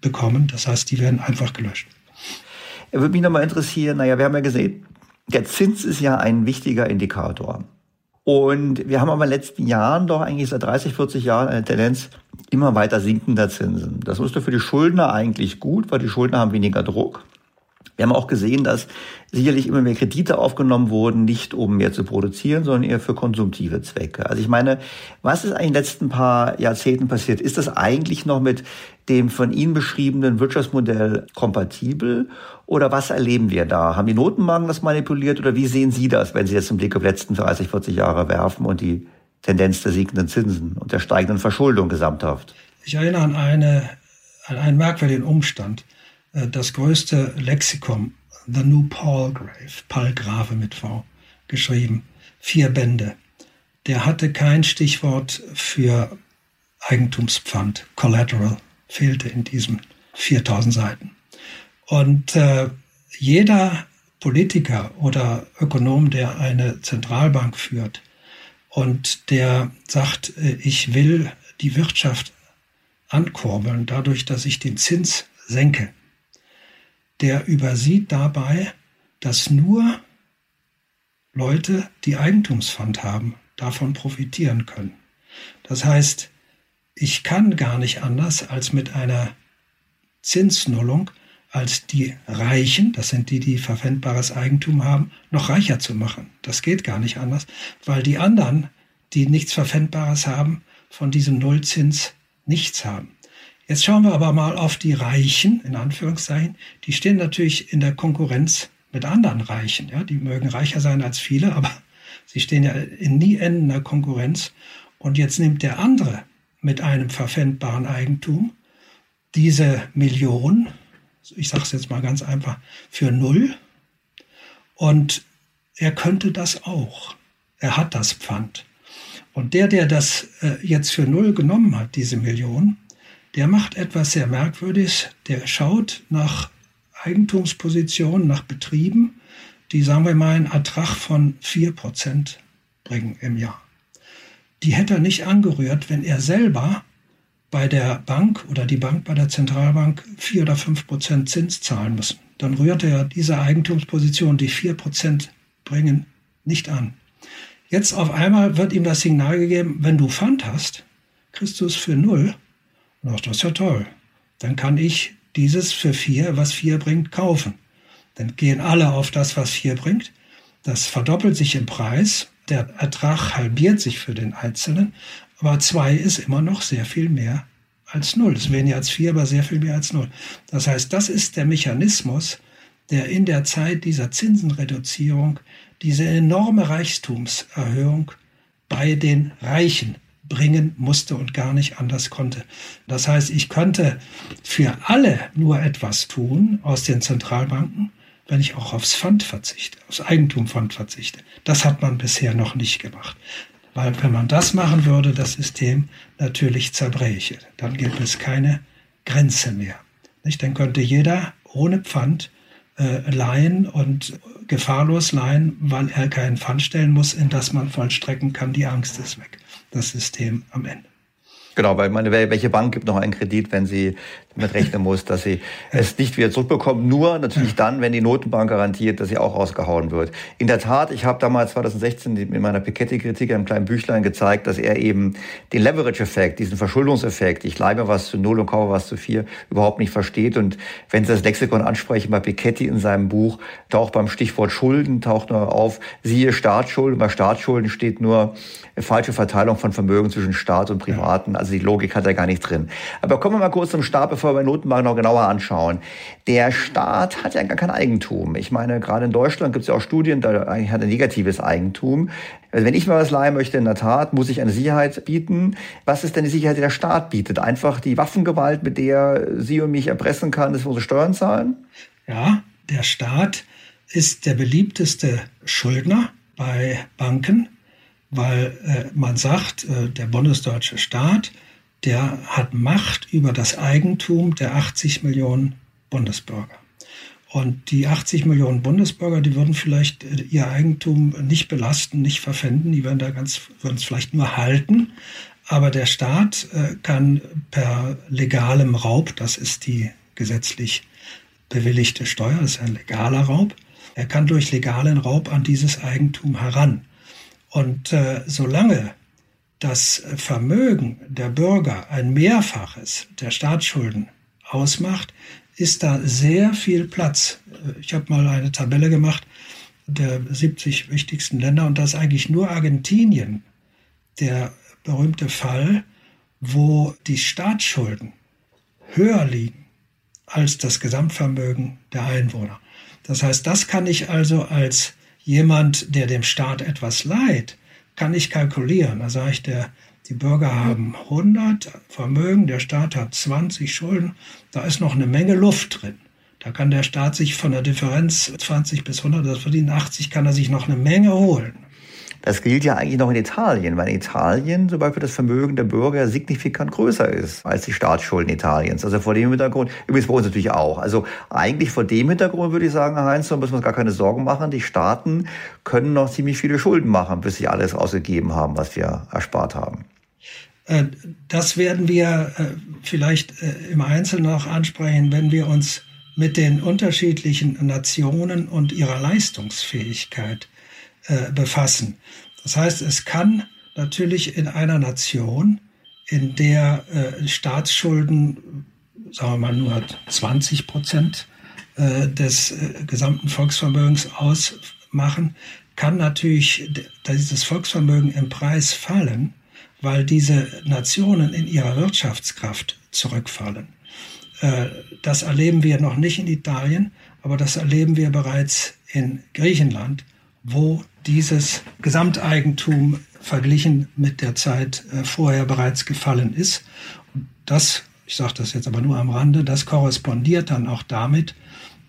bekommen. Das heißt, die werden einfach gelöscht. Würde mich nochmal interessieren, naja, wir haben ja gesehen, der Zins ist ja ein wichtiger Indikator. Und wir haben aber in den letzten Jahren doch eigentlich seit 30, 40 Jahren eine Tendenz immer weiter sinkender Zinsen. Das ist für die Schuldner eigentlich gut, weil die Schuldner haben weniger Druck. Wir haben auch gesehen, dass sicherlich immer mehr Kredite aufgenommen wurden, nicht um mehr zu produzieren, sondern eher für konsumtive Zwecke. Also ich meine, was ist eigentlich in den letzten paar Jahrzehnten passiert? Ist das eigentlich noch mit dem von Ihnen beschriebenen Wirtschaftsmodell kompatibel? Oder was erleben wir da? Haben die Notenbanken das manipuliert oder wie sehen Sie das, wenn Sie jetzt einen Blick auf die letzten 30, 40 Jahre werfen und die Tendenz der siegenden Zinsen und der steigenden Verschuldung gesamthaft? Ich erinnere an, eine, an einen merkwürdigen Umstand. Äh, das größte Lexikon, The New Palgrave, Palgrave mit V, geschrieben, vier Bände. Der hatte kein Stichwort für Eigentumspfand, Collateral, fehlte in diesen 4000 Seiten. Und äh, jeder Politiker oder Ökonom, der eine Zentralbank führt und der sagt, äh, ich will die Wirtschaft ankurbeln, dadurch, dass ich den Zins senke, der übersieht dabei, dass nur Leute, die Eigentumsfond haben, davon profitieren können. Das heißt, ich kann gar nicht anders als mit einer Zinsnullung als die Reichen, das sind die, die verwendbares Eigentum haben, noch reicher zu machen. Das geht gar nicht anders, weil die anderen, die nichts Verwendbares haben, von diesem Nullzins nichts haben. Jetzt schauen wir aber mal auf die Reichen, in Anführungszeichen. Die stehen natürlich in der Konkurrenz mit anderen Reichen. Ja? Die mögen reicher sein als viele, aber sie stehen ja in nie endender Konkurrenz. Und jetzt nimmt der andere mit einem verpfändbaren Eigentum diese Million, ich sage es jetzt mal ganz einfach, für null. Und er könnte das auch. Er hat das Pfand. Und der, der das äh, jetzt für null genommen hat, diese Million, der macht etwas sehr Merkwürdiges. Der schaut nach Eigentumspositionen, nach Betrieben, die, sagen wir mal, einen Ertrag von 4% bringen im Jahr. Die hätte er nicht angerührt, wenn er selber bei der Bank oder die Bank bei der Zentralbank 4 oder 5% Zins zahlen müssen. Dann rührt er diese Eigentumsposition, die 4% bringen, nicht an. Jetzt auf einmal wird ihm das Signal gegeben, wenn du Pfand hast, kriegst du es für null Ach, das ist ja toll. Dann kann ich dieses für vier, was vier bringt, kaufen. Dann gehen alle auf das, was vier bringt. Das verdoppelt sich im Preis. Der Ertrag halbiert sich für den Einzelnen. Aber zwei ist immer noch sehr viel mehr als null. Es ist weniger als vier, aber sehr viel mehr als null. Das heißt, das ist der Mechanismus, der in der Zeit dieser Zinsenreduzierung diese enorme Reichtumserhöhung bei den Reichen bringen musste und gar nicht anders konnte. Das heißt, ich könnte für alle nur etwas tun aus den Zentralbanken, wenn ich auch aufs Pfand verzichte, aufs Eigentumpfand verzichte. Das hat man bisher noch nicht gemacht. Weil wenn man das machen würde, das System natürlich zerbräche. Dann gibt es keine Grenze mehr. Nicht? Dann könnte jeder ohne Pfand äh, leihen und gefahrlos leihen, weil er keinen Pfand stellen muss, in das man vollstrecken kann. Die Angst ist weg. Das System am Ende. Genau, weil meine, welche Bank gibt noch einen Kredit, wenn sie damit rechnen muss, dass sie es nicht wieder zurückbekommt? Nur natürlich dann, wenn die Notenbank garantiert, dass sie auch rausgehauen wird. In der Tat, ich habe damals 2016 in meiner Piketty-Kritik in einem kleinen Büchlein gezeigt, dass er eben den Leverage-Effekt, diesen Verschuldungseffekt, ich leihe mir was zu null und kaufe was zu vier, überhaupt nicht versteht. Und wenn Sie das Lexikon ansprechen bei Piketty in seinem Buch, taucht beim Stichwort Schulden, taucht nur auf, siehe Staatsschulden. Bei Staatsschulden steht nur falsche Verteilung von Vermögen zwischen Staat und Privaten. Also die Logik hat er gar nicht drin. Aber kommen wir mal kurz zum Staat, bevor wir Notenbank noch genauer anschauen. Der Staat hat ja gar kein Eigentum. Ich meine, gerade in Deutschland gibt es ja auch Studien, da hat er negatives Eigentum. Also wenn ich mal was leihen möchte, in der Tat, muss ich eine Sicherheit bieten. Was ist denn die Sicherheit, die der Staat bietet? Einfach die Waffengewalt, mit der Sie und mich erpressen kann, dass wir unsere Steuern zahlen? Ja, der Staat ist der beliebteste Schuldner bei Banken weil äh, man sagt, äh, der bundesdeutsche Staat, der hat Macht über das Eigentum der 80 Millionen Bundesbürger. Und die 80 Millionen Bundesbürger, die würden vielleicht äh, ihr Eigentum nicht belasten, nicht verpfänden, die würden da ganz, würden es vielleicht nur halten. Aber der Staat äh, kann per legalem Raub, das ist die gesetzlich bewilligte Steuer, das ist ein legaler Raub, er kann durch legalen Raub an dieses Eigentum heran. Und äh, solange das Vermögen der Bürger ein Mehrfaches der Staatsschulden ausmacht, ist da sehr viel Platz. Ich habe mal eine Tabelle gemacht der 70 wichtigsten Länder und da ist eigentlich nur Argentinien der berühmte Fall, wo die Staatsschulden höher liegen als das Gesamtvermögen der Einwohner. Das heißt, das kann ich also als jemand, der dem Staat etwas leiht, kann ich kalkulieren. Da sage ich, der, die Bürger haben 100 Vermögen, der Staat hat 20 Schulden, da ist noch eine Menge Luft drin. Da kann der Staat sich von der Differenz 20 bis 100, das verdienen 80, kann er sich noch eine Menge holen. Das gilt ja eigentlich noch in Italien, weil in Italien zum Beispiel das Vermögen der Bürger signifikant größer ist als die Staatsschulden Italiens. Also vor dem Hintergrund, übrigens bei uns natürlich auch. Also eigentlich vor dem Hintergrund würde ich sagen, Herr Heinz, da müssen wir uns gar keine Sorgen machen. Die Staaten können noch ziemlich viele Schulden machen, bis sie alles ausgegeben haben, was wir erspart haben. Äh, das werden wir äh, vielleicht äh, im Einzelnen noch ansprechen, wenn wir uns mit den unterschiedlichen Nationen und ihrer Leistungsfähigkeit äh, befassen. Das heißt, es kann natürlich in einer Nation, in der äh, Staatsschulden, sagen wir mal, nur 20 Prozent äh, des äh, gesamten Volksvermögens ausmachen, kann natürlich dieses Volksvermögen im Preis fallen, weil diese Nationen in ihrer Wirtschaftskraft zurückfallen. Äh, das erleben wir noch nicht in Italien, aber das erleben wir bereits in Griechenland, wo dieses Gesamteigentum verglichen mit der Zeit äh, vorher bereits gefallen ist. Und das, ich sage das jetzt aber nur am Rande, das korrespondiert dann auch damit,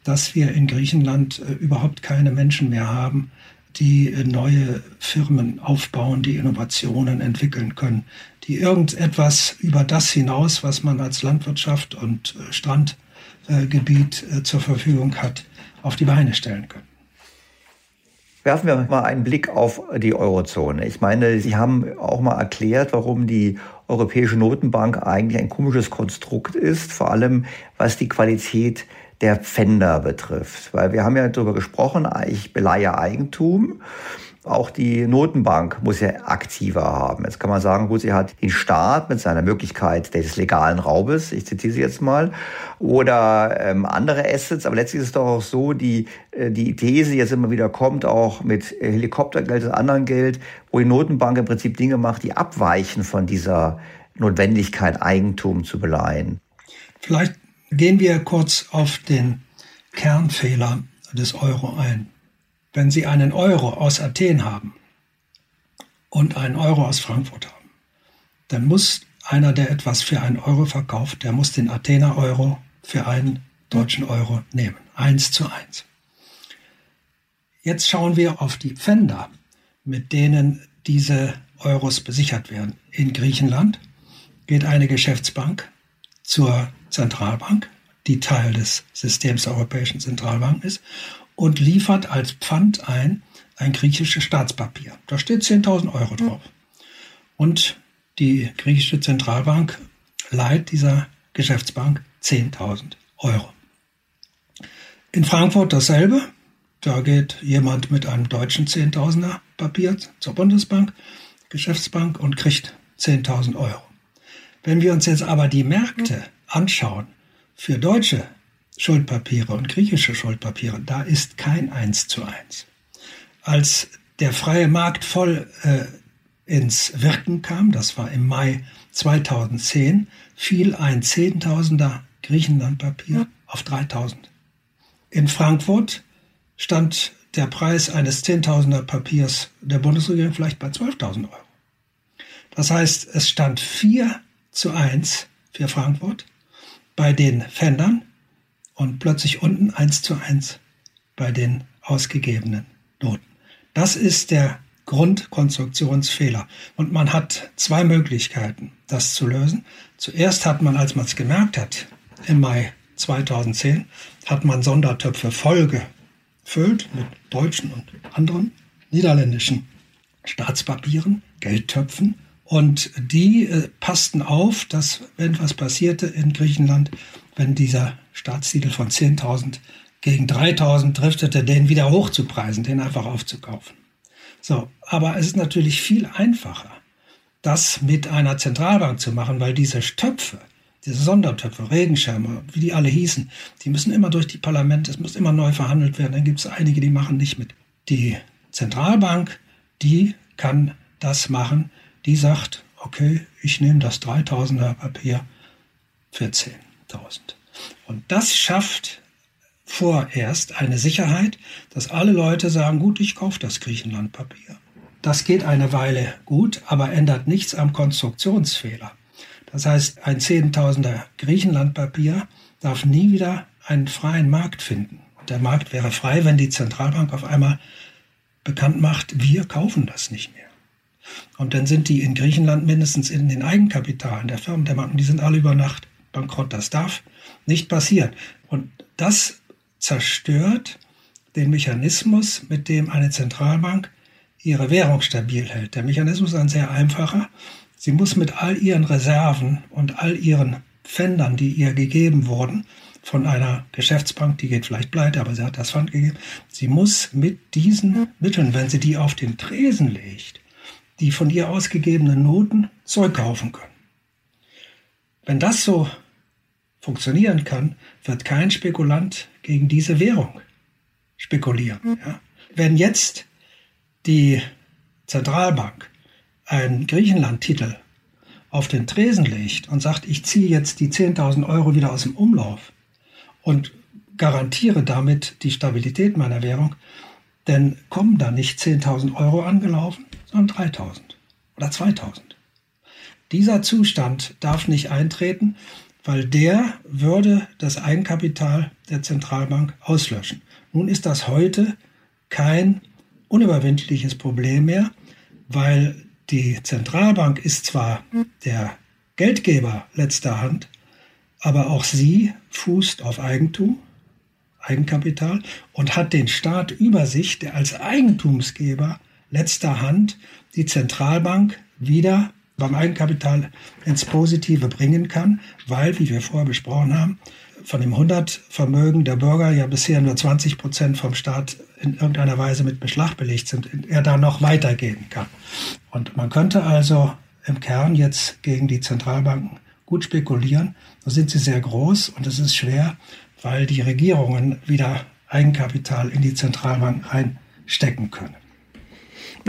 dass wir in Griechenland äh, überhaupt keine Menschen mehr haben, die äh, neue Firmen aufbauen, die Innovationen entwickeln können, die irgendetwas über das hinaus, was man als Landwirtschaft und Strandgebiet zur Verfügung hat, auf die Beine stellen können. Werfen wir mal einen Blick auf die Eurozone. Ich meine, Sie haben auch mal erklärt, warum die Europäische Notenbank eigentlich ein komisches Konstrukt ist, vor allem was die Qualität der Pfänder betrifft. Weil wir haben ja darüber gesprochen, ich beleihe Eigentum auch die Notenbank muss ja aktiver haben. Jetzt kann man sagen, gut, sie hat den Staat mit seiner Möglichkeit des legalen Raubes, ich zitiere sie jetzt mal, oder ähm, andere Assets, aber letztlich ist es doch auch so, die, äh, die These jetzt immer wieder kommt, auch mit Helikoptergeld und anderem Geld, wo die Notenbank im Prinzip Dinge macht, die abweichen von dieser Notwendigkeit, Eigentum zu beleihen. Vielleicht gehen wir kurz auf den Kernfehler des Euro ein wenn Sie einen Euro aus Athen haben und einen Euro aus Frankfurt haben, dann muss einer, der etwas für einen Euro verkauft, der muss den Athener Euro für einen deutschen Euro nehmen. Eins zu eins. Jetzt schauen wir auf die Pfänder, mit denen diese Euros besichert werden. In Griechenland geht eine Geschäftsbank zur Zentralbank, die Teil des Systems der Europäischen Zentralbank ist, und liefert als Pfand ein ein griechisches Staatspapier. Da steht 10.000 Euro drauf. Und die griechische Zentralbank leiht dieser Geschäftsbank 10.000 Euro. In Frankfurt dasselbe. Da geht jemand mit einem deutschen 10.000er Papier zur Bundesbank, Geschäftsbank und kriegt 10.000 Euro. Wenn wir uns jetzt aber die Märkte anschauen für deutsche Schuldpapiere und griechische Schuldpapiere, da ist kein 1 zu 1. Als der freie Markt voll äh, ins Wirken kam, das war im Mai 2010, fiel ein Zehntausender Griechenlandpapier auf 3000. In Frankfurt stand der Preis eines Zehntausender Papiers der Bundesregierung vielleicht bei 12.000 Euro. Das heißt, es stand 4 zu 1 für Frankfurt bei den Fendern und plötzlich unten 1 zu 1 bei den ausgegebenen Noten. Das ist der Grundkonstruktionsfehler. Und man hat zwei Möglichkeiten, das zu lösen. Zuerst hat man, als man es gemerkt hat, im Mai 2010, hat man Sondertöpfe voll gefüllt mit deutschen und anderen niederländischen Staatspapieren, Geldtöpfen. Und die äh, passten auf, dass, wenn was passierte in Griechenland, wenn dieser Staatstitel von 10.000 gegen 3.000 driftete, den wieder hochzupreisen, den einfach aufzukaufen. So, aber es ist natürlich viel einfacher, das mit einer Zentralbank zu machen, weil diese Töpfe, diese Sondertöpfe, Regenschirme, wie die alle hießen, die müssen immer durch die Parlamente, es muss immer neu verhandelt werden. Dann gibt es einige, die machen nicht mit. Die Zentralbank, die kann das machen. Die sagt, okay, ich nehme das 3000er Papier für 10.000. Und das schafft vorerst eine Sicherheit, dass alle Leute sagen, gut, ich kaufe das Griechenlandpapier. Das geht eine Weile gut, aber ändert nichts am Konstruktionsfehler. Das heißt, ein Zehntausender Griechenlandpapier darf nie wieder einen freien Markt finden. Der Markt wäre frei, wenn die Zentralbank auf einmal bekannt macht, wir kaufen das nicht mehr. Und dann sind die in Griechenland mindestens in den Eigenkapitalen der Firmen, der Banken, die sind alle über Nacht bankrott. Das darf nicht passieren. Und das zerstört den Mechanismus, mit dem eine Zentralbank ihre Währung stabil hält. Der Mechanismus ist ein sehr einfacher. Sie muss mit all ihren Reserven und all ihren Pfändern, die ihr gegeben wurden, von einer Geschäftsbank, die geht vielleicht pleite, aber sie hat das Pfand gegeben. Sie muss mit diesen Mitteln, wenn sie die auf den Tresen legt, die von ihr ausgegebenen Noten zurückkaufen können. Wenn das so funktionieren kann, wird kein Spekulant gegen diese Währung spekulieren. Mhm. Ja. Wenn jetzt die Zentralbank einen Griechenland-Titel auf den Tresen legt und sagt, ich ziehe jetzt die 10.000 Euro wieder aus dem Umlauf und garantiere damit die Stabilität meiner Währung, dann kommen da nicht 10.000 Euro angelaufen, sondern 3.000 oder 2.000. Dieser Zustand darf nicht eintreten weil der würde das Eigenkapital der Zentralbank auslöschen. Nun ist das heute kein unüberwindliches Problem mehr, weil die Zentralbank ist zwar der Geldgeber letzter Hand, aber auch sie fußt auf Eigentum, Eigenkapital und hat den Staat über sich, der als Eigentumsgeber letzter Hand die Zentralbank wieder beim Eigenkapital ins Positive bringen kann, weil, wie wir vorher besprochen haben, von dem 100 Vermögen der Bürger ja bisher nur 20 Prozent vom Staat in irgendeiner Weise mit Beschlag belegt sind, er da noch weitergehen kann. Und man könnte also im Kern jetzt gegen die Zentralbanken gut spekulieren. Da sind sie sehr groß und es ist schwer, weil die Regierungen wieder Eigenkapital in die Zentralbank einstecken können.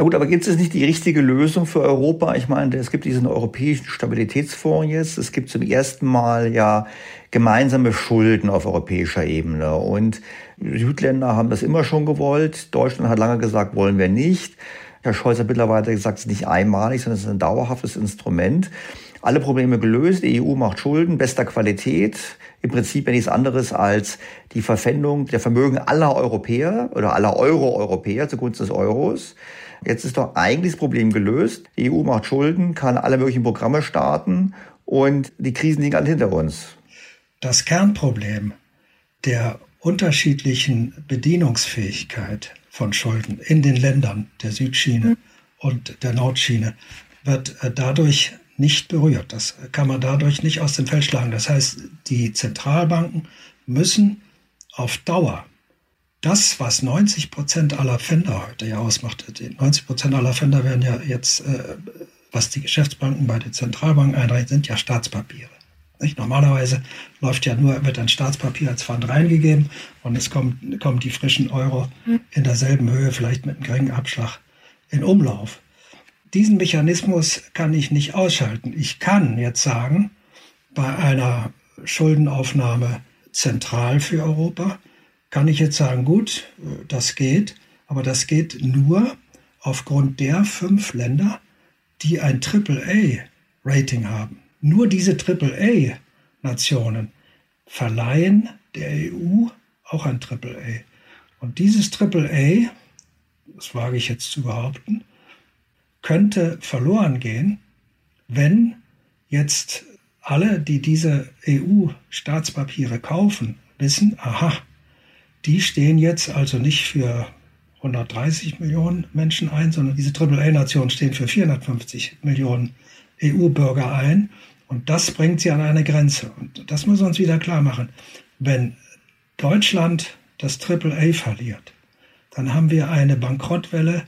Na gut, aber gibt es nicht die richtige Lösung für Europa? Ich meine, es gibt diesen europäischen Stabilitätsfonds jetzt. Es gibt zum ersten Mal ja gemeinsame Schulden auf europäischer Ebene. Und Südländer haben das immer schon gewollt. Deutschland hat lange gesagt, wollen wir nicht. Herr Scholz hat mittlerweile gesagt, es ist nicht einmalig, sondern es ist ein dauerhaftes Instrument. Alle Probleme gelöst, die EU macht Schulden, bester Qualität, im Prinzip ja nichts anderes als die Verpfändung der Vermögen aller Europäer oder aller Euro-Europäer zugunsten des Euros. Jetzt ist doch eigentlich das Problem gelöst. Die EU macht Schulden, kann alle möglichen Programme starten und die Krisen liegen alle hinter uns. Das Kernproblem der unterschiedlichen Bedienungsfähigkeit von Schulden in den Ländern der Südschiene und der Nordschiene wird äh, dadurch nicht berührt. Das kann man dadurch nicht aus dem Feld schlagen. Das heißt, die Zentralbanken müssen auf Dauer das, was 90 Prozent aller Fender heute ja ausmacht, 90 Prozent aller Fender werden ja jetzt, äh, was die Geschäftsbanken bei den Zentralbanken einreichen, sind ja Staatspapiere. Nicht? Normalerweise läuft ja nur, wird ein Staatspapier als Pfand reingegeben und es kommt, kommen die frischen Euro in derselben Höhe, vielleicht mit einem geringen Abschlag, in Umlauf. Diesen Mechanismus kann ich nicht ausschalten. Ich kann jetzt sagen, bei einer Schuldenaufnahme zentral für Europa, kann ich jetzt sagen, gut, das geht, aber das geht nur aufgrund der fünf Länder, die ein AAA-Rating haben. Nur diese AAA-Nationen verleihen der EU auch ein AAA. Und dieses AAA, das wage ich jetzt zu behaupten, könnte verloren gehen, wenn jetzt alle, die diese EU-Staatspapiere kaufen, wissen, aha, die stehen jetzt also nicht für 130 Millionen Menschen ein, sondern diese AAA-Nationen stehen für 450 Millionen EU-Bürger ein. Und das bringt sie an eine Grenze. Und das muss uns wieder klar machen. Wenn Deutschland das AAA verliert, dann haben wir eine Bankrottwelle,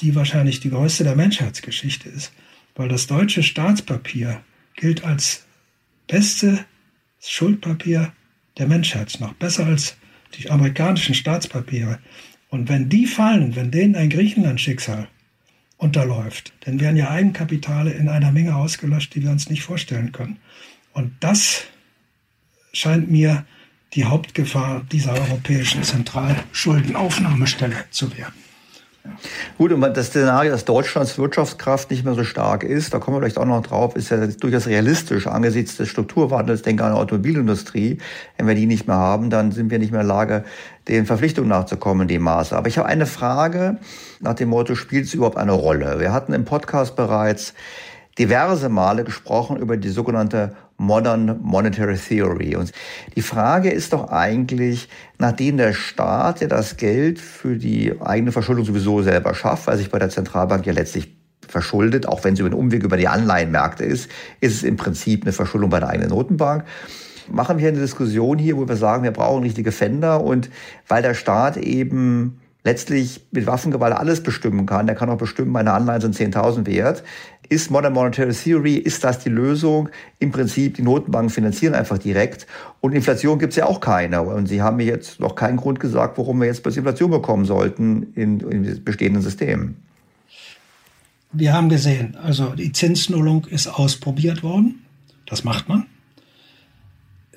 die wahrscheinlich die größte der Menschheitsgeschichte ist, weil das deutsche Staatspapier gilt als beste Schuldpapier der Menschheit, noch besser als die amerikanischen Staatspapiere. Und wenn die fallen, wenn denen ein Griechenland-Schicksal unterläuft, dann werden ja Eigenkapitale in einer Menge ausgelöscht, die wir uns nicht vorstellen können. Und das scheint mir die Hauptgefahr dieser europäischen Zentralschuldenaufnahmestelle zu werden. Gut, und das Szenario, dass Deutschlands Wirtschaftskraft nicht mehr so stark ist, da kommen wir vielleicht auch noch drauf, ist ja durchaus realistisch angesichts des Strukturwandels. Denke an die Automobilindustrie. Wenn wir die nicht mehr haben, dann sind wir nicht mehr in der Lage, den Verpflichtungen nachzukommen in dem Maße. Aber ich habe eine Frage nach dem Motto, spielt es überhaupt eine Rolle? Wir hatten im Podcast bereits diverse Male gesprochen über die sogenannte Modern Monetary Theory. Und die Frage ist doch eigentlich, nachdem der Staat ja das Geld für die eigene Verschuldung sowieso selber schafft, weil sich bei der Zentralbank ja letztlich verschuldet, auch wenn es über den Umweg über die Anleihenmärkte ist, ist es im Prinzip eine Verschuldung bei der eigenen Notenbank machen wir eine Diskussion hier, wo wir sagen, wir brauchen richtige Fender und weil der Staat eben letztlich mit Waffengewalt alles bestimmen kann, der kann auch bestimmen, meine Anleihen sind 10.000 wert, ist Modern Monetary Theory, ist das die Lösung? Im Prinzip, die Notenbanken finanzieren einfach direkt. Und Inflation gibt es ja auch keine. Und Sie haben mir jetzt noch keinen Grund gesagt, warum wir jetzt plötzlich Inflation bekommen sollten in, in bestehenden Systemen. Wir haben gesehen, also die Zinsnullung ist ausprobiert worden. Das macht man.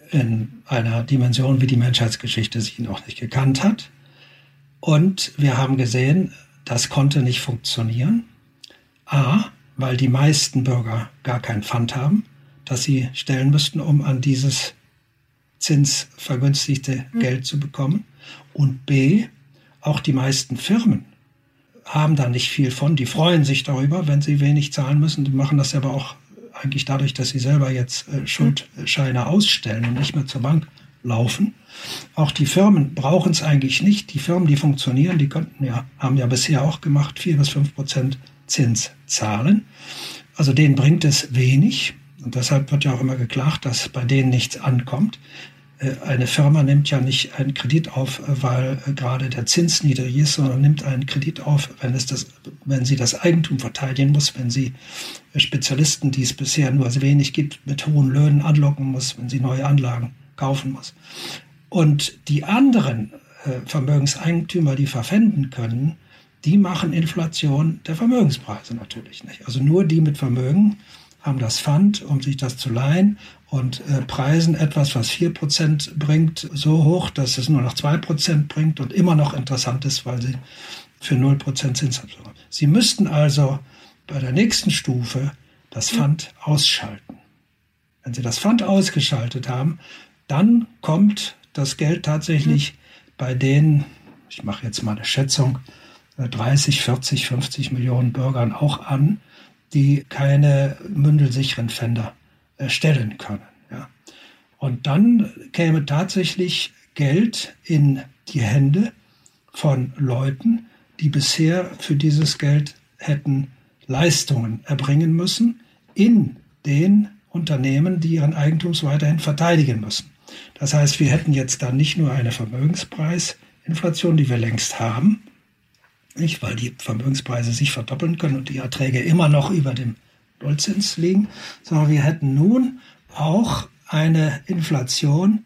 In einer Dimension, wie die Menschheitsgeschichte sie noch nicht gekannt hat. Und wir haben gesehen, das konnte nicht funktionieren. A, weil die meisten Bürger gar kein Pfand haben, das sie stellen müssten, um an dieses zinsvergünstigte mhm. Geld zu bekommen. Und B, auch die meisten Firmen haben da nicht viel von. Die freuen sich darüber, wenn sie wenig zahlen müssen. Die machen das aber auch eigentlich dadurch, dass sie selber jetzt äh, Schuldscheine ausstellen und nicht mehr zur Bank laufen. Auch die Firmen brauchen es eigentlich nicht. Die Firmen, die funktionieren, die könnten ja, haben ja bisher auch gemacht, vier bis fünf Prozent Zins zahlen. Also denen bringt es wenig. Und deshalb wird ja auch immer geklagt, dass bei denen nichts ankommt. Äh, eine Firma nimmt ja nicht einen Kredit auf, äh, weil äh, gerade der Zins niedrig ist, sondern nimmt einen Kredit auf, wenn, es das, wenn sie das Eigentum verteidigen muss, wenn sie Spezialisten, die es bisher nur wenig gibt, mit hohen Löhnen anlocken muss, wenn sie neue Anlagen kaufen muss. Und die anderen Vermögenseigentümer, die verpfänden können, die machen Inflation der Vermögenspreise natürlich nicht. Also nur die mit Vermögen haben das Pfand, um sich das zu leihen und äh, preisen etwas, was 4% bringt, so hoch, dass es nur noch 2% bringt und immer noch interessant ist, weil sie für 0% Zinsabsorption. Sie müssten also bei der nächsten Stufe das Pfand ausschalten. Wenn Sie das Pfand ausgeschaltet haben, dann kommt das Geld tatsächlich bei den, ich mache jetzt mal eine Schätzung, 30, 40, 50 Millionen Bürgern auch an, die keine mündelsicheren Pfänder erstellen können. Ja. Und dann käme tatsächlich Geld in die Hände von Leuten, die bisher für dieses Geld hätten Leistungen erbringen müssen in den Unternehmen, die ihren Eigentums weiterhin verteidigen müssen. Das heißt, wir hätten jetzt dann nicht nur eine Vermögenspreisinflation, die wir längst haben, nicht, weil die Vermögenspreise sich verdoppeln können und die Erträge immer noch über dem Nullzins liegen, sondern wir hätten nun auch eine Inflation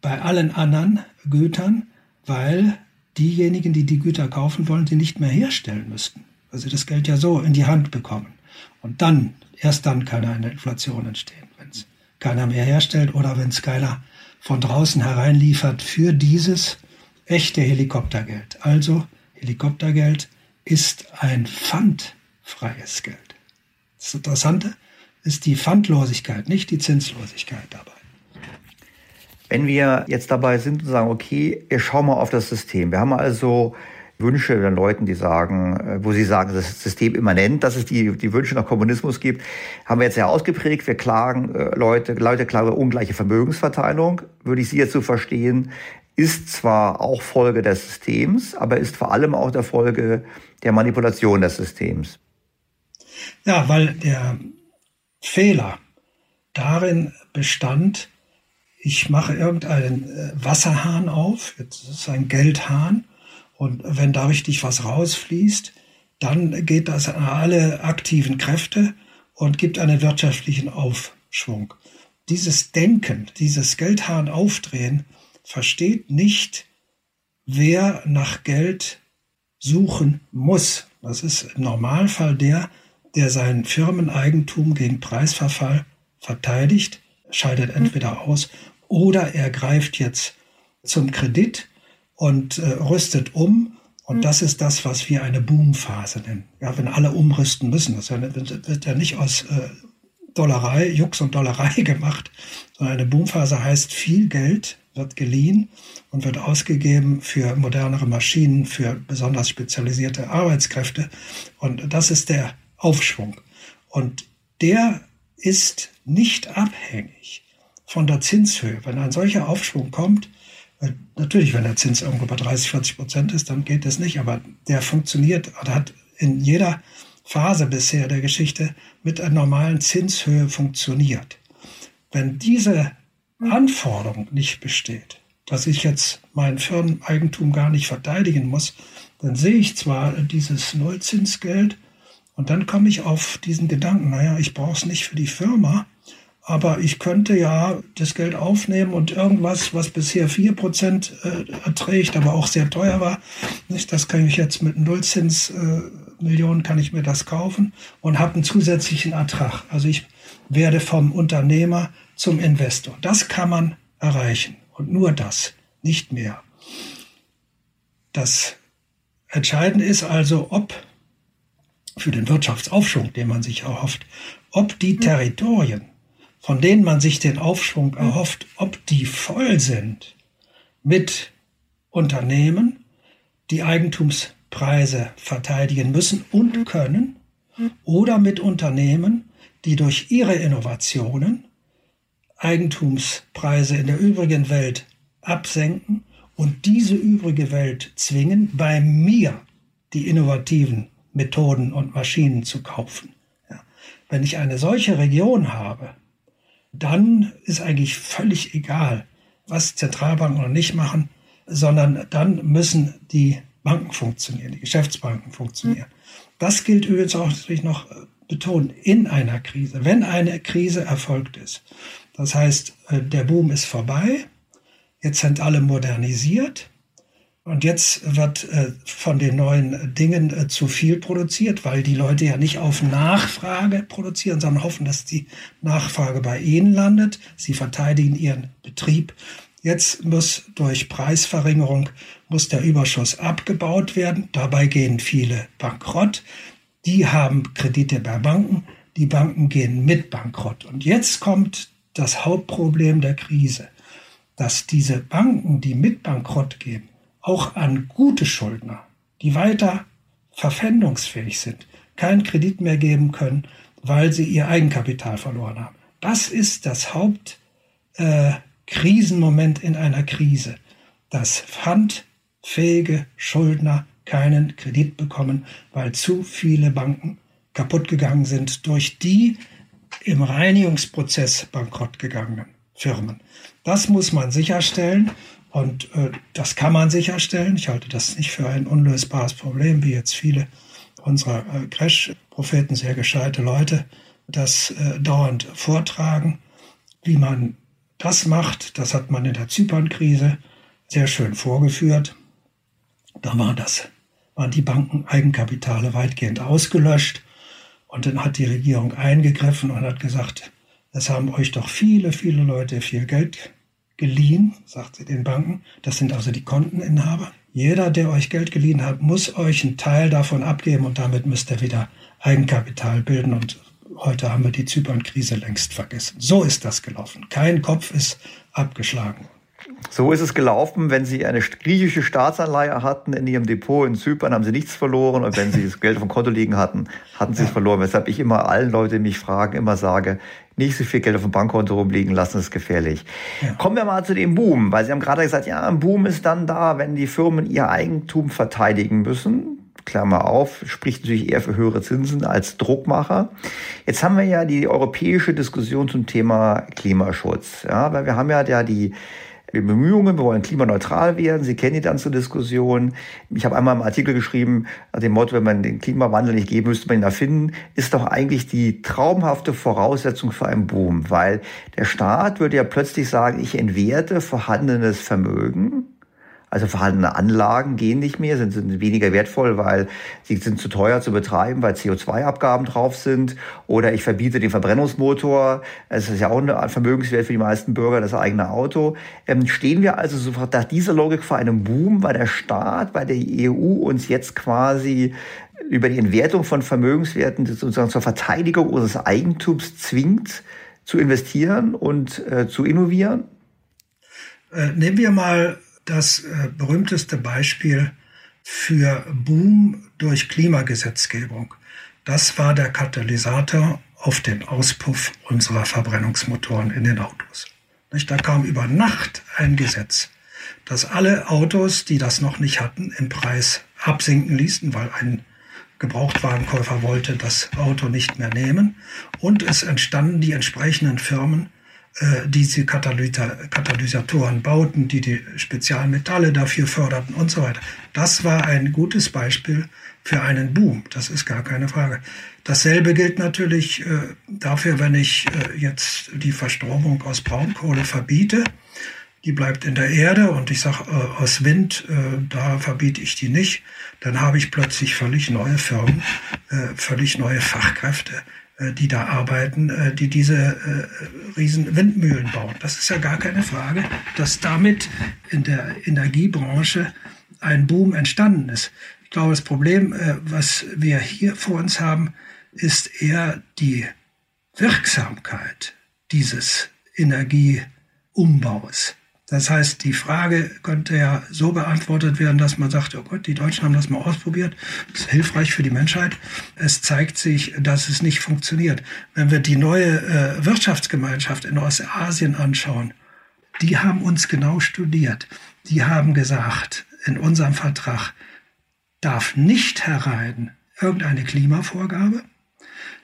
bei allen anderen Gütern, weil diejenigen, die die Güter kaufen wollen, sie nicht mehr herstellen müssten, weil sie das Geld ja so in die Hand bekommen. Und dann, erst dann kann eine Inflation entstehen, keiner mehr herstellt oder wenn es keiner von draußen hereinliefert für dieses echte Helikoptergeld. Also Helikoptergeld ist ein pfandfreies Geld. Das Interessante ist die Pfandlosigkeit, nicht die Zinslosigkeit dabei. Wenn wir jetzt dabei sind und sagen, okay, wir schauen mal auf das System. Wir haben also Wünsche den Leuten, die sagen, äh, wo sie sagen, das ist System immanent, dass es die, die Wünsche nach Kommunismus gibt, haben wir jetzt ja ausgeprägt. Wir klagen, äh, Leute, Leute klagen ungleiche Vermögensverteilung. Würde ich Sie jetzt so verstehen, ist zwar auch Folge des Systems, aber ist vor allem auch der Folge der Manipulation des Systems. Ja, weil der Fehler darin bestand, ich mache irgendeinen äh, Wasserhahn auf, jetzt ist es ein Geldhahn, und wenn da richtig was rausfließt, dann geht das an alle aktiven Kräfte und gibt einen wirtschaftlichen Aufschwung. Dieses Denken, dieses Geldhahn aufdrehen, versteht nicht, wer nach Geld suchen muss. Das ist im Normalfall der, der sein Firmeneigentum gegen Preisverfall verteidigt, scheidet entweder aus oder er greift jetzt zum Kredit und äh, rüstet um. Und das ist das, was wir eine Boomphase nennen. Ja, wenn alle umrüsten müssen, das wird ja nicht aus äh, Dollerei, Jux und Dollerei gemacht, sondern eine Boomphase heißt, viel Geld wird geliehen und wird ausgegeben für modernere Maschinen, für besonders spezialisierte Arbeitskräfte. Und das ist der Aufschwung. Und der ist nicht abhängig von der Zinshöhe. Wenn ein solcher Aufschwung kommt, natürlich, wenn der Zins irgendwo bei 30, 40 Prozent ist, dann geht das nicht. Aber der funktioniert oder hat in jeder Phase bisher der Geschichte mit einer normalen Zinshöhe funktioniert. Wenn diese Anforderung nicht besteht, dass ich jetzt mein Firmeneigentum gar nicht verteidigen muss, dann sehe ich zwar dieses Nullzinsgeld und dann komme ich auf diesen Gedanken, naja, ich brauche es nicht für die Firma, aber ich könnte ja das Geld aufnehmen und irgendwas, was bisher 4% äh, erträgt, aber auch sehr teuer war, nicht, das kann ich jetzt mit Nullzins äh, Millionen kann ich mir das kaufen und habe einen zusätzlichen Ertrag. Also ich werde vom Unternehmer zum Investor. Das kann man erreichen und nur das, nicht mehr. Das Entscheidende ist also, ob für den Wirtschaftsaufschwung, den man sich erhofft, ob die Territorien, von denen man sich den Aufschwung erhofft, ob die voll sind mit Unternehmen, die Eigentumspreise verteidigen müssen und können, oder mit Unternehmen, die durch ihre Innovationen Eigentumspreise in der übrigen Welt absenken und diese übrige Welt zwingen, bei mir die innovativen Methoden und Maschinen zu kaufen. Ja. Wenn ich eine solche Region habe, dann ist eigentlich völlig egal, was Zentralbanken noch nicht machen, sondern dann müssen die Banken funktionieren, die Geschäftsbanken funktionieren. Das gilt übrigens auch natürlich noch äh, betonen in einer Krise. Wenn eine Krise erfolgt ist, das heißt, äh, der Boom ist vorbei. Jetzt sind alle modernisiert. Und jetzt wird äh, von den neuen Dingen äh, zu viel produziert, weil die Leute ja nicht auf Nachfrage produzieren, sondern hoffen, dass die Nachfrage bei ihnen landet. Sie verteidigen ihren Betrieb Jetzt muss durch Preisverringerung muss der Überschuss abgebaut werden. Dabei gehen viele bankrott. Die haben Kredite bei Banken. Die Banken gehen mit bankrott. Und jetzt kommt das Hauptproblem der Krise, dass diese Banken, die mit bankrott gehen, auch an gute Schuldner, die weiter verpfändungsfähig sind, keinen Kredit mehr geben können, weil sie ihr Eigenkapital verloren haben. Das ist das Hauptkrisenmoment äh, in einer Krise, dass pfandfähige Schuldner keinen Kredit bekommen, weil zu viele Banken kaputt gegangen sind durch die im Reinigungsprozess bankrott gegangenen Firmen. Das muss man sicherstellen und äh, das kann man sicherstellen. Ich halte das nicht für ein unlösbares Problem, wie jetzt viele unserer äh, Crash-Propheten, sehr gescheite Leute, das äh, dauernd vortragen. Wie man das macht, das hat man in der Zypern-Krise sehr schön vorgeführt. Da war das, waren die Banken Eigenkapitale weitgehend ausgelöscht. Und dann hat die Regierung eingegriffen und hat gesagt, es haben euch doch viele, viele Leute viel Geld geliehen, sagt sie den Banken. Das sind also die Konteninhaber. Jeder, der euch Geld geliehen hat, muss euch einen Teil davon abgeben und damit müsst ihr wieder Eigenkapital bilden. Und heute haben wir die Zypern-Krise längst vergessen. So ist das gelaufen. Kein Kopf ist abgeschlagen. So ist es gelaufen. Wenn Sie eine griechische Staatsanleihe hatten in Ihrem Depot in Zypern, haben Sie nichts verloren. Und wenn Sie das Geld auf dem Konto liegen hatten, hatten Sie es verloren. Weshalb ich immer allen Leuten, die mich fragen, immer sage, nicht so viel Geld auf dem Bankkonto rumliegen lassen, ist gefährlich. Ja. Kommen wir mal zu dem Boom, weil Sie haben gerade gesagt, ja, ein Boom ist dann da, wenn die Firmen ihr Eigentum verteidigen müssen. Klammer auf, spricht natürlich eher für höhere Zinsen als Druckmacher. Jetzt haben wir ja die europäische Diskussion zum Thema Klimaschutz. Ja, weil wir haben ja die Bemühungen, wir wollen klimaneutral werden. Sie kennen die ganze Diskussion. Ich habe einmal einen Artikel geschrieben, nach dem Motto, wenn man den Klimawandel nicht geben, müsste man ihn erfinden, ist doch eigentlich die traumhafte Voraussetzung für einen Boom, weil der Staat würde ja plötzlich sagen, ich entwerte vorhandenes Vermögen also vorhandene Anlagen gehen nicht mehr, sind, sind weniger wertvoll, weil sie sind zu teuer zu betreiben, weil CO2-Abgaben drauf sind. Oder ich verbiete den Verbrennungsmotor. Es ist ja auch Art Vermögenswert für die meisten Bürger, das eigene Auto. Ähm, stehen wir also sofort nach dieser Logik vor einem Boom, weil der Staat, weil die EU uns jetzt quasi über die Entwertung von Vermögenswerten sozusagen zur Verteidigung unseres Eigentums zwingt, zu investieren und äh, zu innovieren? Äh, nehmen wir mal das äh, berühmteste Beispiel für Boom durch Klimagesetzgebung. Das war der Katalysator auf den Auspuff unserer Verbrennungsmotoren in den Autos. Da kam über Nacht ein Gesetz, das alle Autos, die das noch nicht hatten, im Preis absinken ließen, weil ein Gebrauchtwagenkäufer wollte das Auto nicht mehr nehmen. Und es entstanden die entsprechenden Firmen, diese Katalysatoren bauten, die die Spezialmetalle dafür förderten und so weiter. Das war ein gutes Beispiel für einen Boom. Das ist gar keine Frage. Dasselbe gilt natürlich äh, dafür, wenn ich äh, jetzt die Verstromung aus Braunkohle verbiete. Die bleibt in der Erde und ich sage, äh, aus Wind, äh, da verbiete ich die nicht. Dann habe ich plötzlich völlig neue Firmen, äh, völlig neue Fachkräfte, äh, die da arbeiten, äh, die diese äh, riesen Windmühlen bauen. Das ist ja gar keine Frage, dass damit in der Energiebranche ein Boom entstanden ist. Ich glaube, das Problem, was wir hier vor uns haben, ist eher die Wirksamkeit dieses Energieumbaus. Das heißt, die Frage könnte ja so beantwortet werden, dass man sagt, oh Gott, die Deutschen haben das mal ausprobiert, das ist hilfreich für die Menschheit. Es zeigt sich, dass es nicht funktioniert. Wenn wir die neue äh, Wirtschaftsgemeinschaft in Ostasien anschauen, die haben uns genau studiert. Die haben gesagt, in unserem Vertrag darf nicht herein irgendeine Klimavorgabe,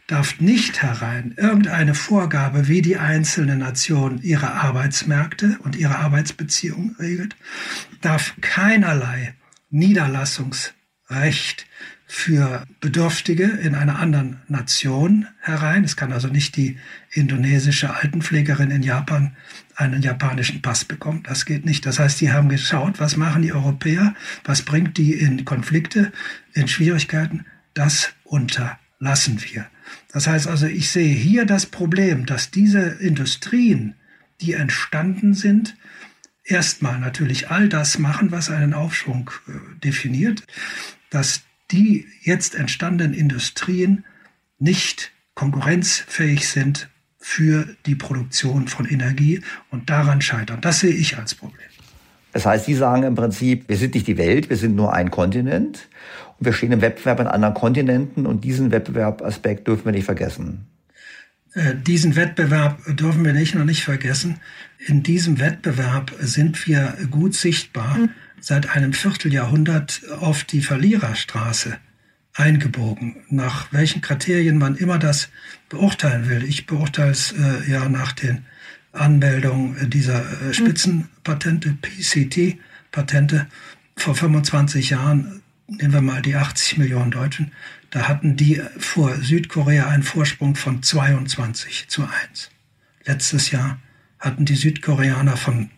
darf nicht herein irgendeine Vorgabe, wie die einzelne Nation ihre Arbeitsmärkte und ihre Arbeitsbeziehungen regelt, darf keinerlei Niederlassungsrecht für Bedürftige in einer anderen Nation herein. Es kann also nicht die indonesische Altenpflegerin in Japan einen japanischen Pass bekommen. Das geht nicht. Das heißt, die haben geschaut, was machen die Europäer, was bringt die in Konflikte, in Schwierigkeiten. Das unterlassen wir. Das heißt also, ich sehe hier das Problem, dass diese Industrien, die entstanden sind, erstmal natürlich all das machen, was einen Aufschwung äh, definiert, dass die jetzt entstandenen Industrien nicht konkurrenzfähig sind für die Produktion von Energie und daran scheitern. Das sehe ich als Problem. Das heißt, Sie sagen im Prinzip, wir sind nicht die Welt, wir sind nur ein Kontinent und wir stehen im Wettbewerb an anderen Kontinenten und diesen Wettbewerbaspekt dürfen wir nicht vergessen. Äh, diesen Wettbewerb dürfen wir nicht noch nicht vergessen. In diesem Wettbewerb sind wir gut sichtbar mhm. seit einem Vierteljahrhundert auf die Verliererstraße eingebogen. Nach welchen Kriterien man immer das beurteilen will. Ich beurteile es äh, ja nach den Anmeldungen dieser äh, Spitzenpatente, PCT-Patente. Vor 25 Jahren, nehmen wir mal die 80 Millionen Deutschen, da hatten die vor Südkorea einen Vorsprung von 22 zu 1. Letztes Jahr hatten die Südkoreaner von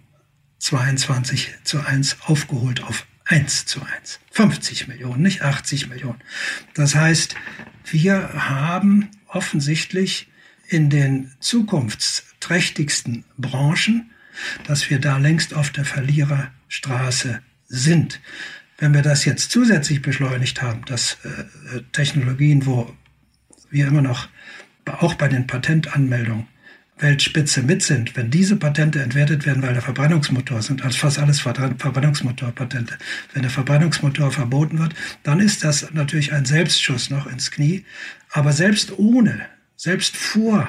22 zu 1 aufgeholt auf 1 zu 1. 50 Millionen, nicht 80 Millionen. Das heißt, wir haben offensichtlich in den zukunftsträchtigsten Branchen, dass wir da längst auf der Verliererstraße sind. Wenn wir das jetzt zusätzlich beschleunigt haben, dass äh, Technologien, wo wir immer noch auch bei den Patentanmeldungen Weltspitze mit sind, wenn diese Patente entwertet werden, weil der Verbrennungsmotor sind, also fast alles Verbrennungsmotorpatente, wenn der Verbrennungsmotor verboten wird, dann ist das natürlich ein Selbstschuss noch ins Knie. Aber selbst ohne, selbst vor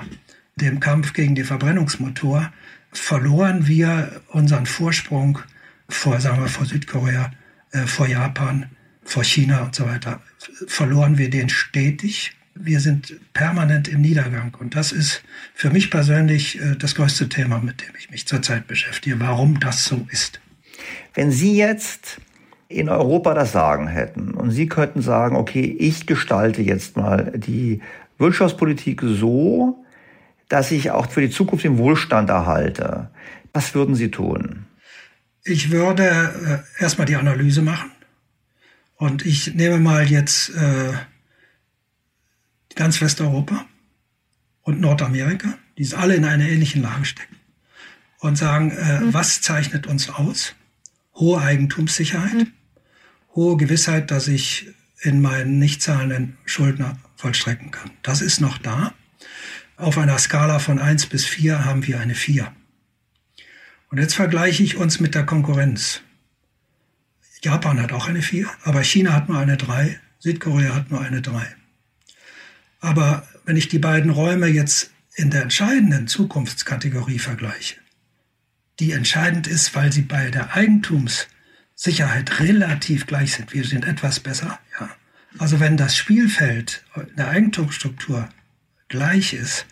dem Kampf gegen die Verbrennungsmotor verloren wir unseren Vorsprung vor, sagen wir, vor Südkorea, äh, vor Japan, vor China und so weiter. Verloren wir den stetig wir sind permanent im Niedergang. Und das ist für mich persönlich äh, das größte Thema, mit dem ich mich zurzeit beschäftige, warum das so ist. Wenn Sie jetzt in Europa das Sagen hätten und Sie könnten sagen, okay, ich gestalte jetzt mal die Wirtschaftspolitik so, dass ich auch für die Zukunft den Wohlstand erhalte, was würden Sie tun? Ich würde äh, erstmal die Analyse machen. Und ich nehme mal jetzt äh, ganz Westeuropa und Nordamerika, die alle in einer ähnlichen Lage stecken und sagen, äh, mhm. was zeichnet uns aus? Hohe Eigentumssicherheit, mhm. hohe Gewissheit, dass ich in meinen nicht zahlenden Schuldner vollstrecken kann. Das ist noch da. Auf einer Skala von 1 bis 4 haben wir eine 4. Und jetzt vergleiche ich uns mit der Konkurrenz. Japan hat auch eine 4, aber China hat nur eine 3, Südkorea hat nur eine 3. Aber wenn ich die beiden Räume jetzt in der entscheidenden Zukunftskategorie vergleiche, die entscheidend ist, weil sie bei der Eigentumssicherheit relativ gleich sind. Wir sind etwas besser, ja. Also wenn das Spielfeld der Eigentumsstruktur gleich ist,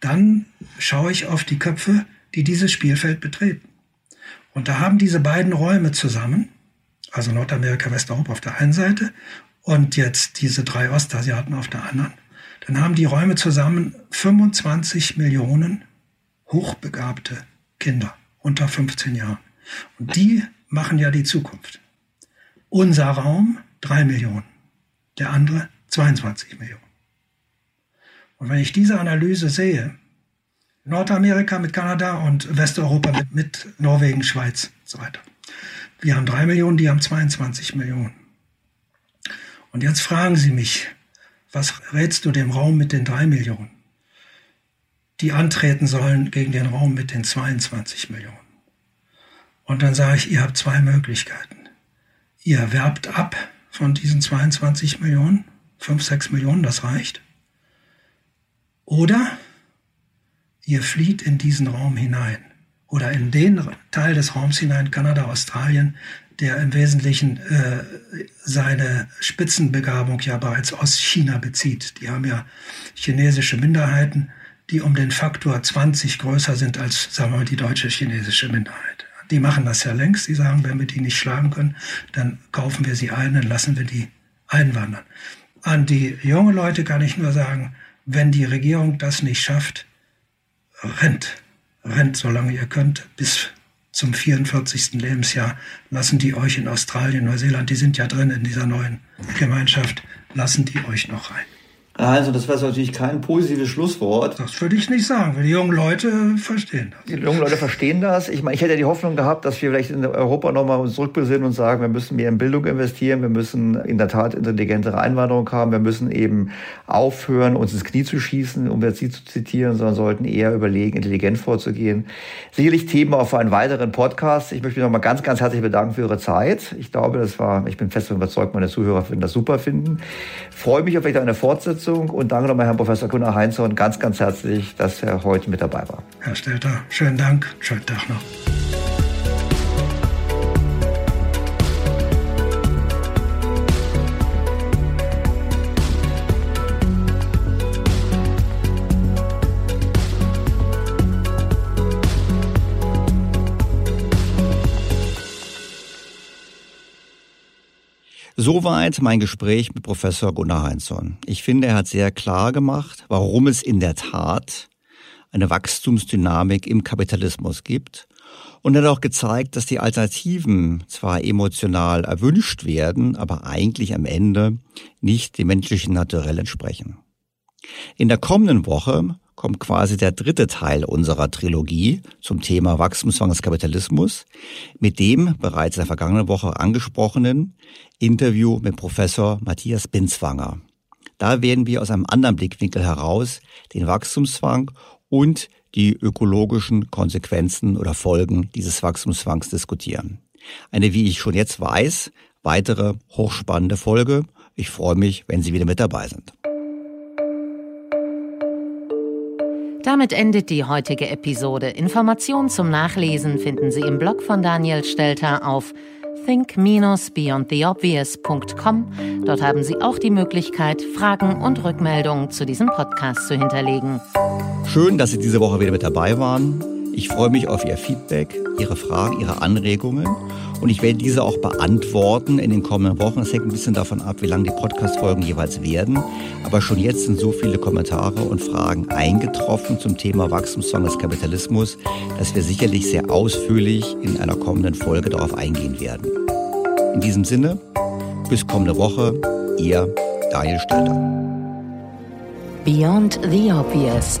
dann schaue ich auf die Köpfe, die dieses Spielfeld betreten. Und da haben diese beiden Räume zusammen, also Nordamerika, Westeuropa auf der einen Seite und jetzt diese drei Ostasiaten auf der anderen, dann haben die Räume zusammen 25 Millionen hochbegabte Kinder unter 15 Jahren. Und die machen ja die Zukunft. Unser Raum 3 Millionen, der andere 22 Millionen. Und wenn ich diese Analyse sehe, Nordamerika mit Kanada und Westeuropa mit, mit Norwegen, Schweiz und so weiter. Wir haben 3 Millionen, die haben 22 Millionen. Und jetzt fragen Sie mich, was rätst du dem Raum mit den drei Millionen, die antreten sollen gegen den Raum mit den 22 Millionen? Und dann sage ich, ihr habt zwei Möglichkeiten. Ihr werbt ab von diesen 22 Millionen, 5, 6 Millionen, das reicht. Oder ihr flieht in diesen Raum hinein oder in den Teil des Raums hinein, Kanada, Australien, der im Wesentlichen äh, seine Spitzenbegabung ja bereits aus China bezieht. Die haben ja chinesische Minderheiten, die um den Faktor 20 größer sind als, sagen wir mal, die deutsche chinesische Minderheit. Die machen das ja längst. Die sagen, wenn wir die nicht schlagen können, dann kaufen wir sie ein, dann lassen wir die einwandern. An die jungen Leute kann ich nur sagen, wenn die Regierung das nicht schafft, rennt. Rennt, solange ihr könnt, bis zum 44. Lebensjahr lassen die euch in Australien, Neuseeland, die sind ja drin in dieser neuen Gemeinschaft, lassen die euch noch rein. Also das war natürlich kein positives Schlusswort. Das würde ich nicht sagen, weil die jungen Leute verstehen das. Die jungen Leute verstehen das. Ich meine, ich hätte ja die Hoffnung gehabt, dass wir vielleicht in Europa nochmal uns zurückbesinnen und sagen, wir müssen mehr in Bildung investieren, wir müssen in der Tat intelligentere Einwanderung haben, wir müssen eben aufhören, uns ins Knie zu schießen, um jetzt Sie zu zitieren, sondern sollten eher überlegen, intelligent vorzugehen. Sicherlich Themen auch für einen weiteren Podcast. Ich möchte mich nochmal ganz, ganz herzlich bedanken für Ihre Zeit. Ich glaube, das war, ich bin fest überzeugt, meine Zuhörer finden das super finden. Freue mich auf eine Fortsetzung und danke nochmal Herrn Professor Gunnar Heinzorn ganz, ganz herzlich, dass er heute mit dabei war. Herr Stelter, schönen Dank, schönen Tag noch. Soweit mein Gespräch mit Professor Gunnar Heinzson. Ich finde, er hat sehr klar gemacht, warum es in der Tat eine Wachstumsdynamik im Kapitalismus gibt. Und hat auch gezeigt, dass die Alternativen zwar emotional erwünscht werden, aber eigentlich am Ende nicht dem menschlichen Naturell entsprechen. In der kommenden Woche kommt quasi der dritte Teil unserer Trilogie zum Thema Wachstumszwang des Kapitalismus mit dem bereits in der vergangenen Woche angesprochenen Interview mit Professor Matthias Binzwanger. Da werden wir aus einem anderen Blickwinkel heraus den Wachstumszwang und die ökologischen Konsequenzen oder Folgen dieses Wachstumszwangs diskutieren. Eine, wie ich schon jetzt weiß, weitere hochspannende Folge. Ich freue mich, wenn Sie wieder mit dabei sind. Damit endet die heutige Episode. Informationen zum Nachlesen finden Sie im Blog von Daniel Stelter auf think-beyondtheobvious.com. Dort haben Sie auch die Möglichkeit, Fragen und Rückmeldungen zu diesem Podcast zu hinterlegen. Schön, dass Sie diese Woche wieder mit dabei waren. Ich freue mich auf Ihr Feedback, Ihre Fragen, Ihre Anregungen und ich werde diese auch beantworten in den kommenden Wochen. Es hängt ein bisschen davon ab, wie lang die Podcast-Folgen jeweils werden. Aber schon jetzt sind so viele Kommentare und Fragen eingetroffen zum Thema Wachstumszwang des Kapitalismus, dass wir sicherlich sehr ausführlich in einer kommenden Folge darauf eingehen werden. In diesem Sinne, bis kommende Woche, Ihr Daniel Stelter. Beyond the Obvious,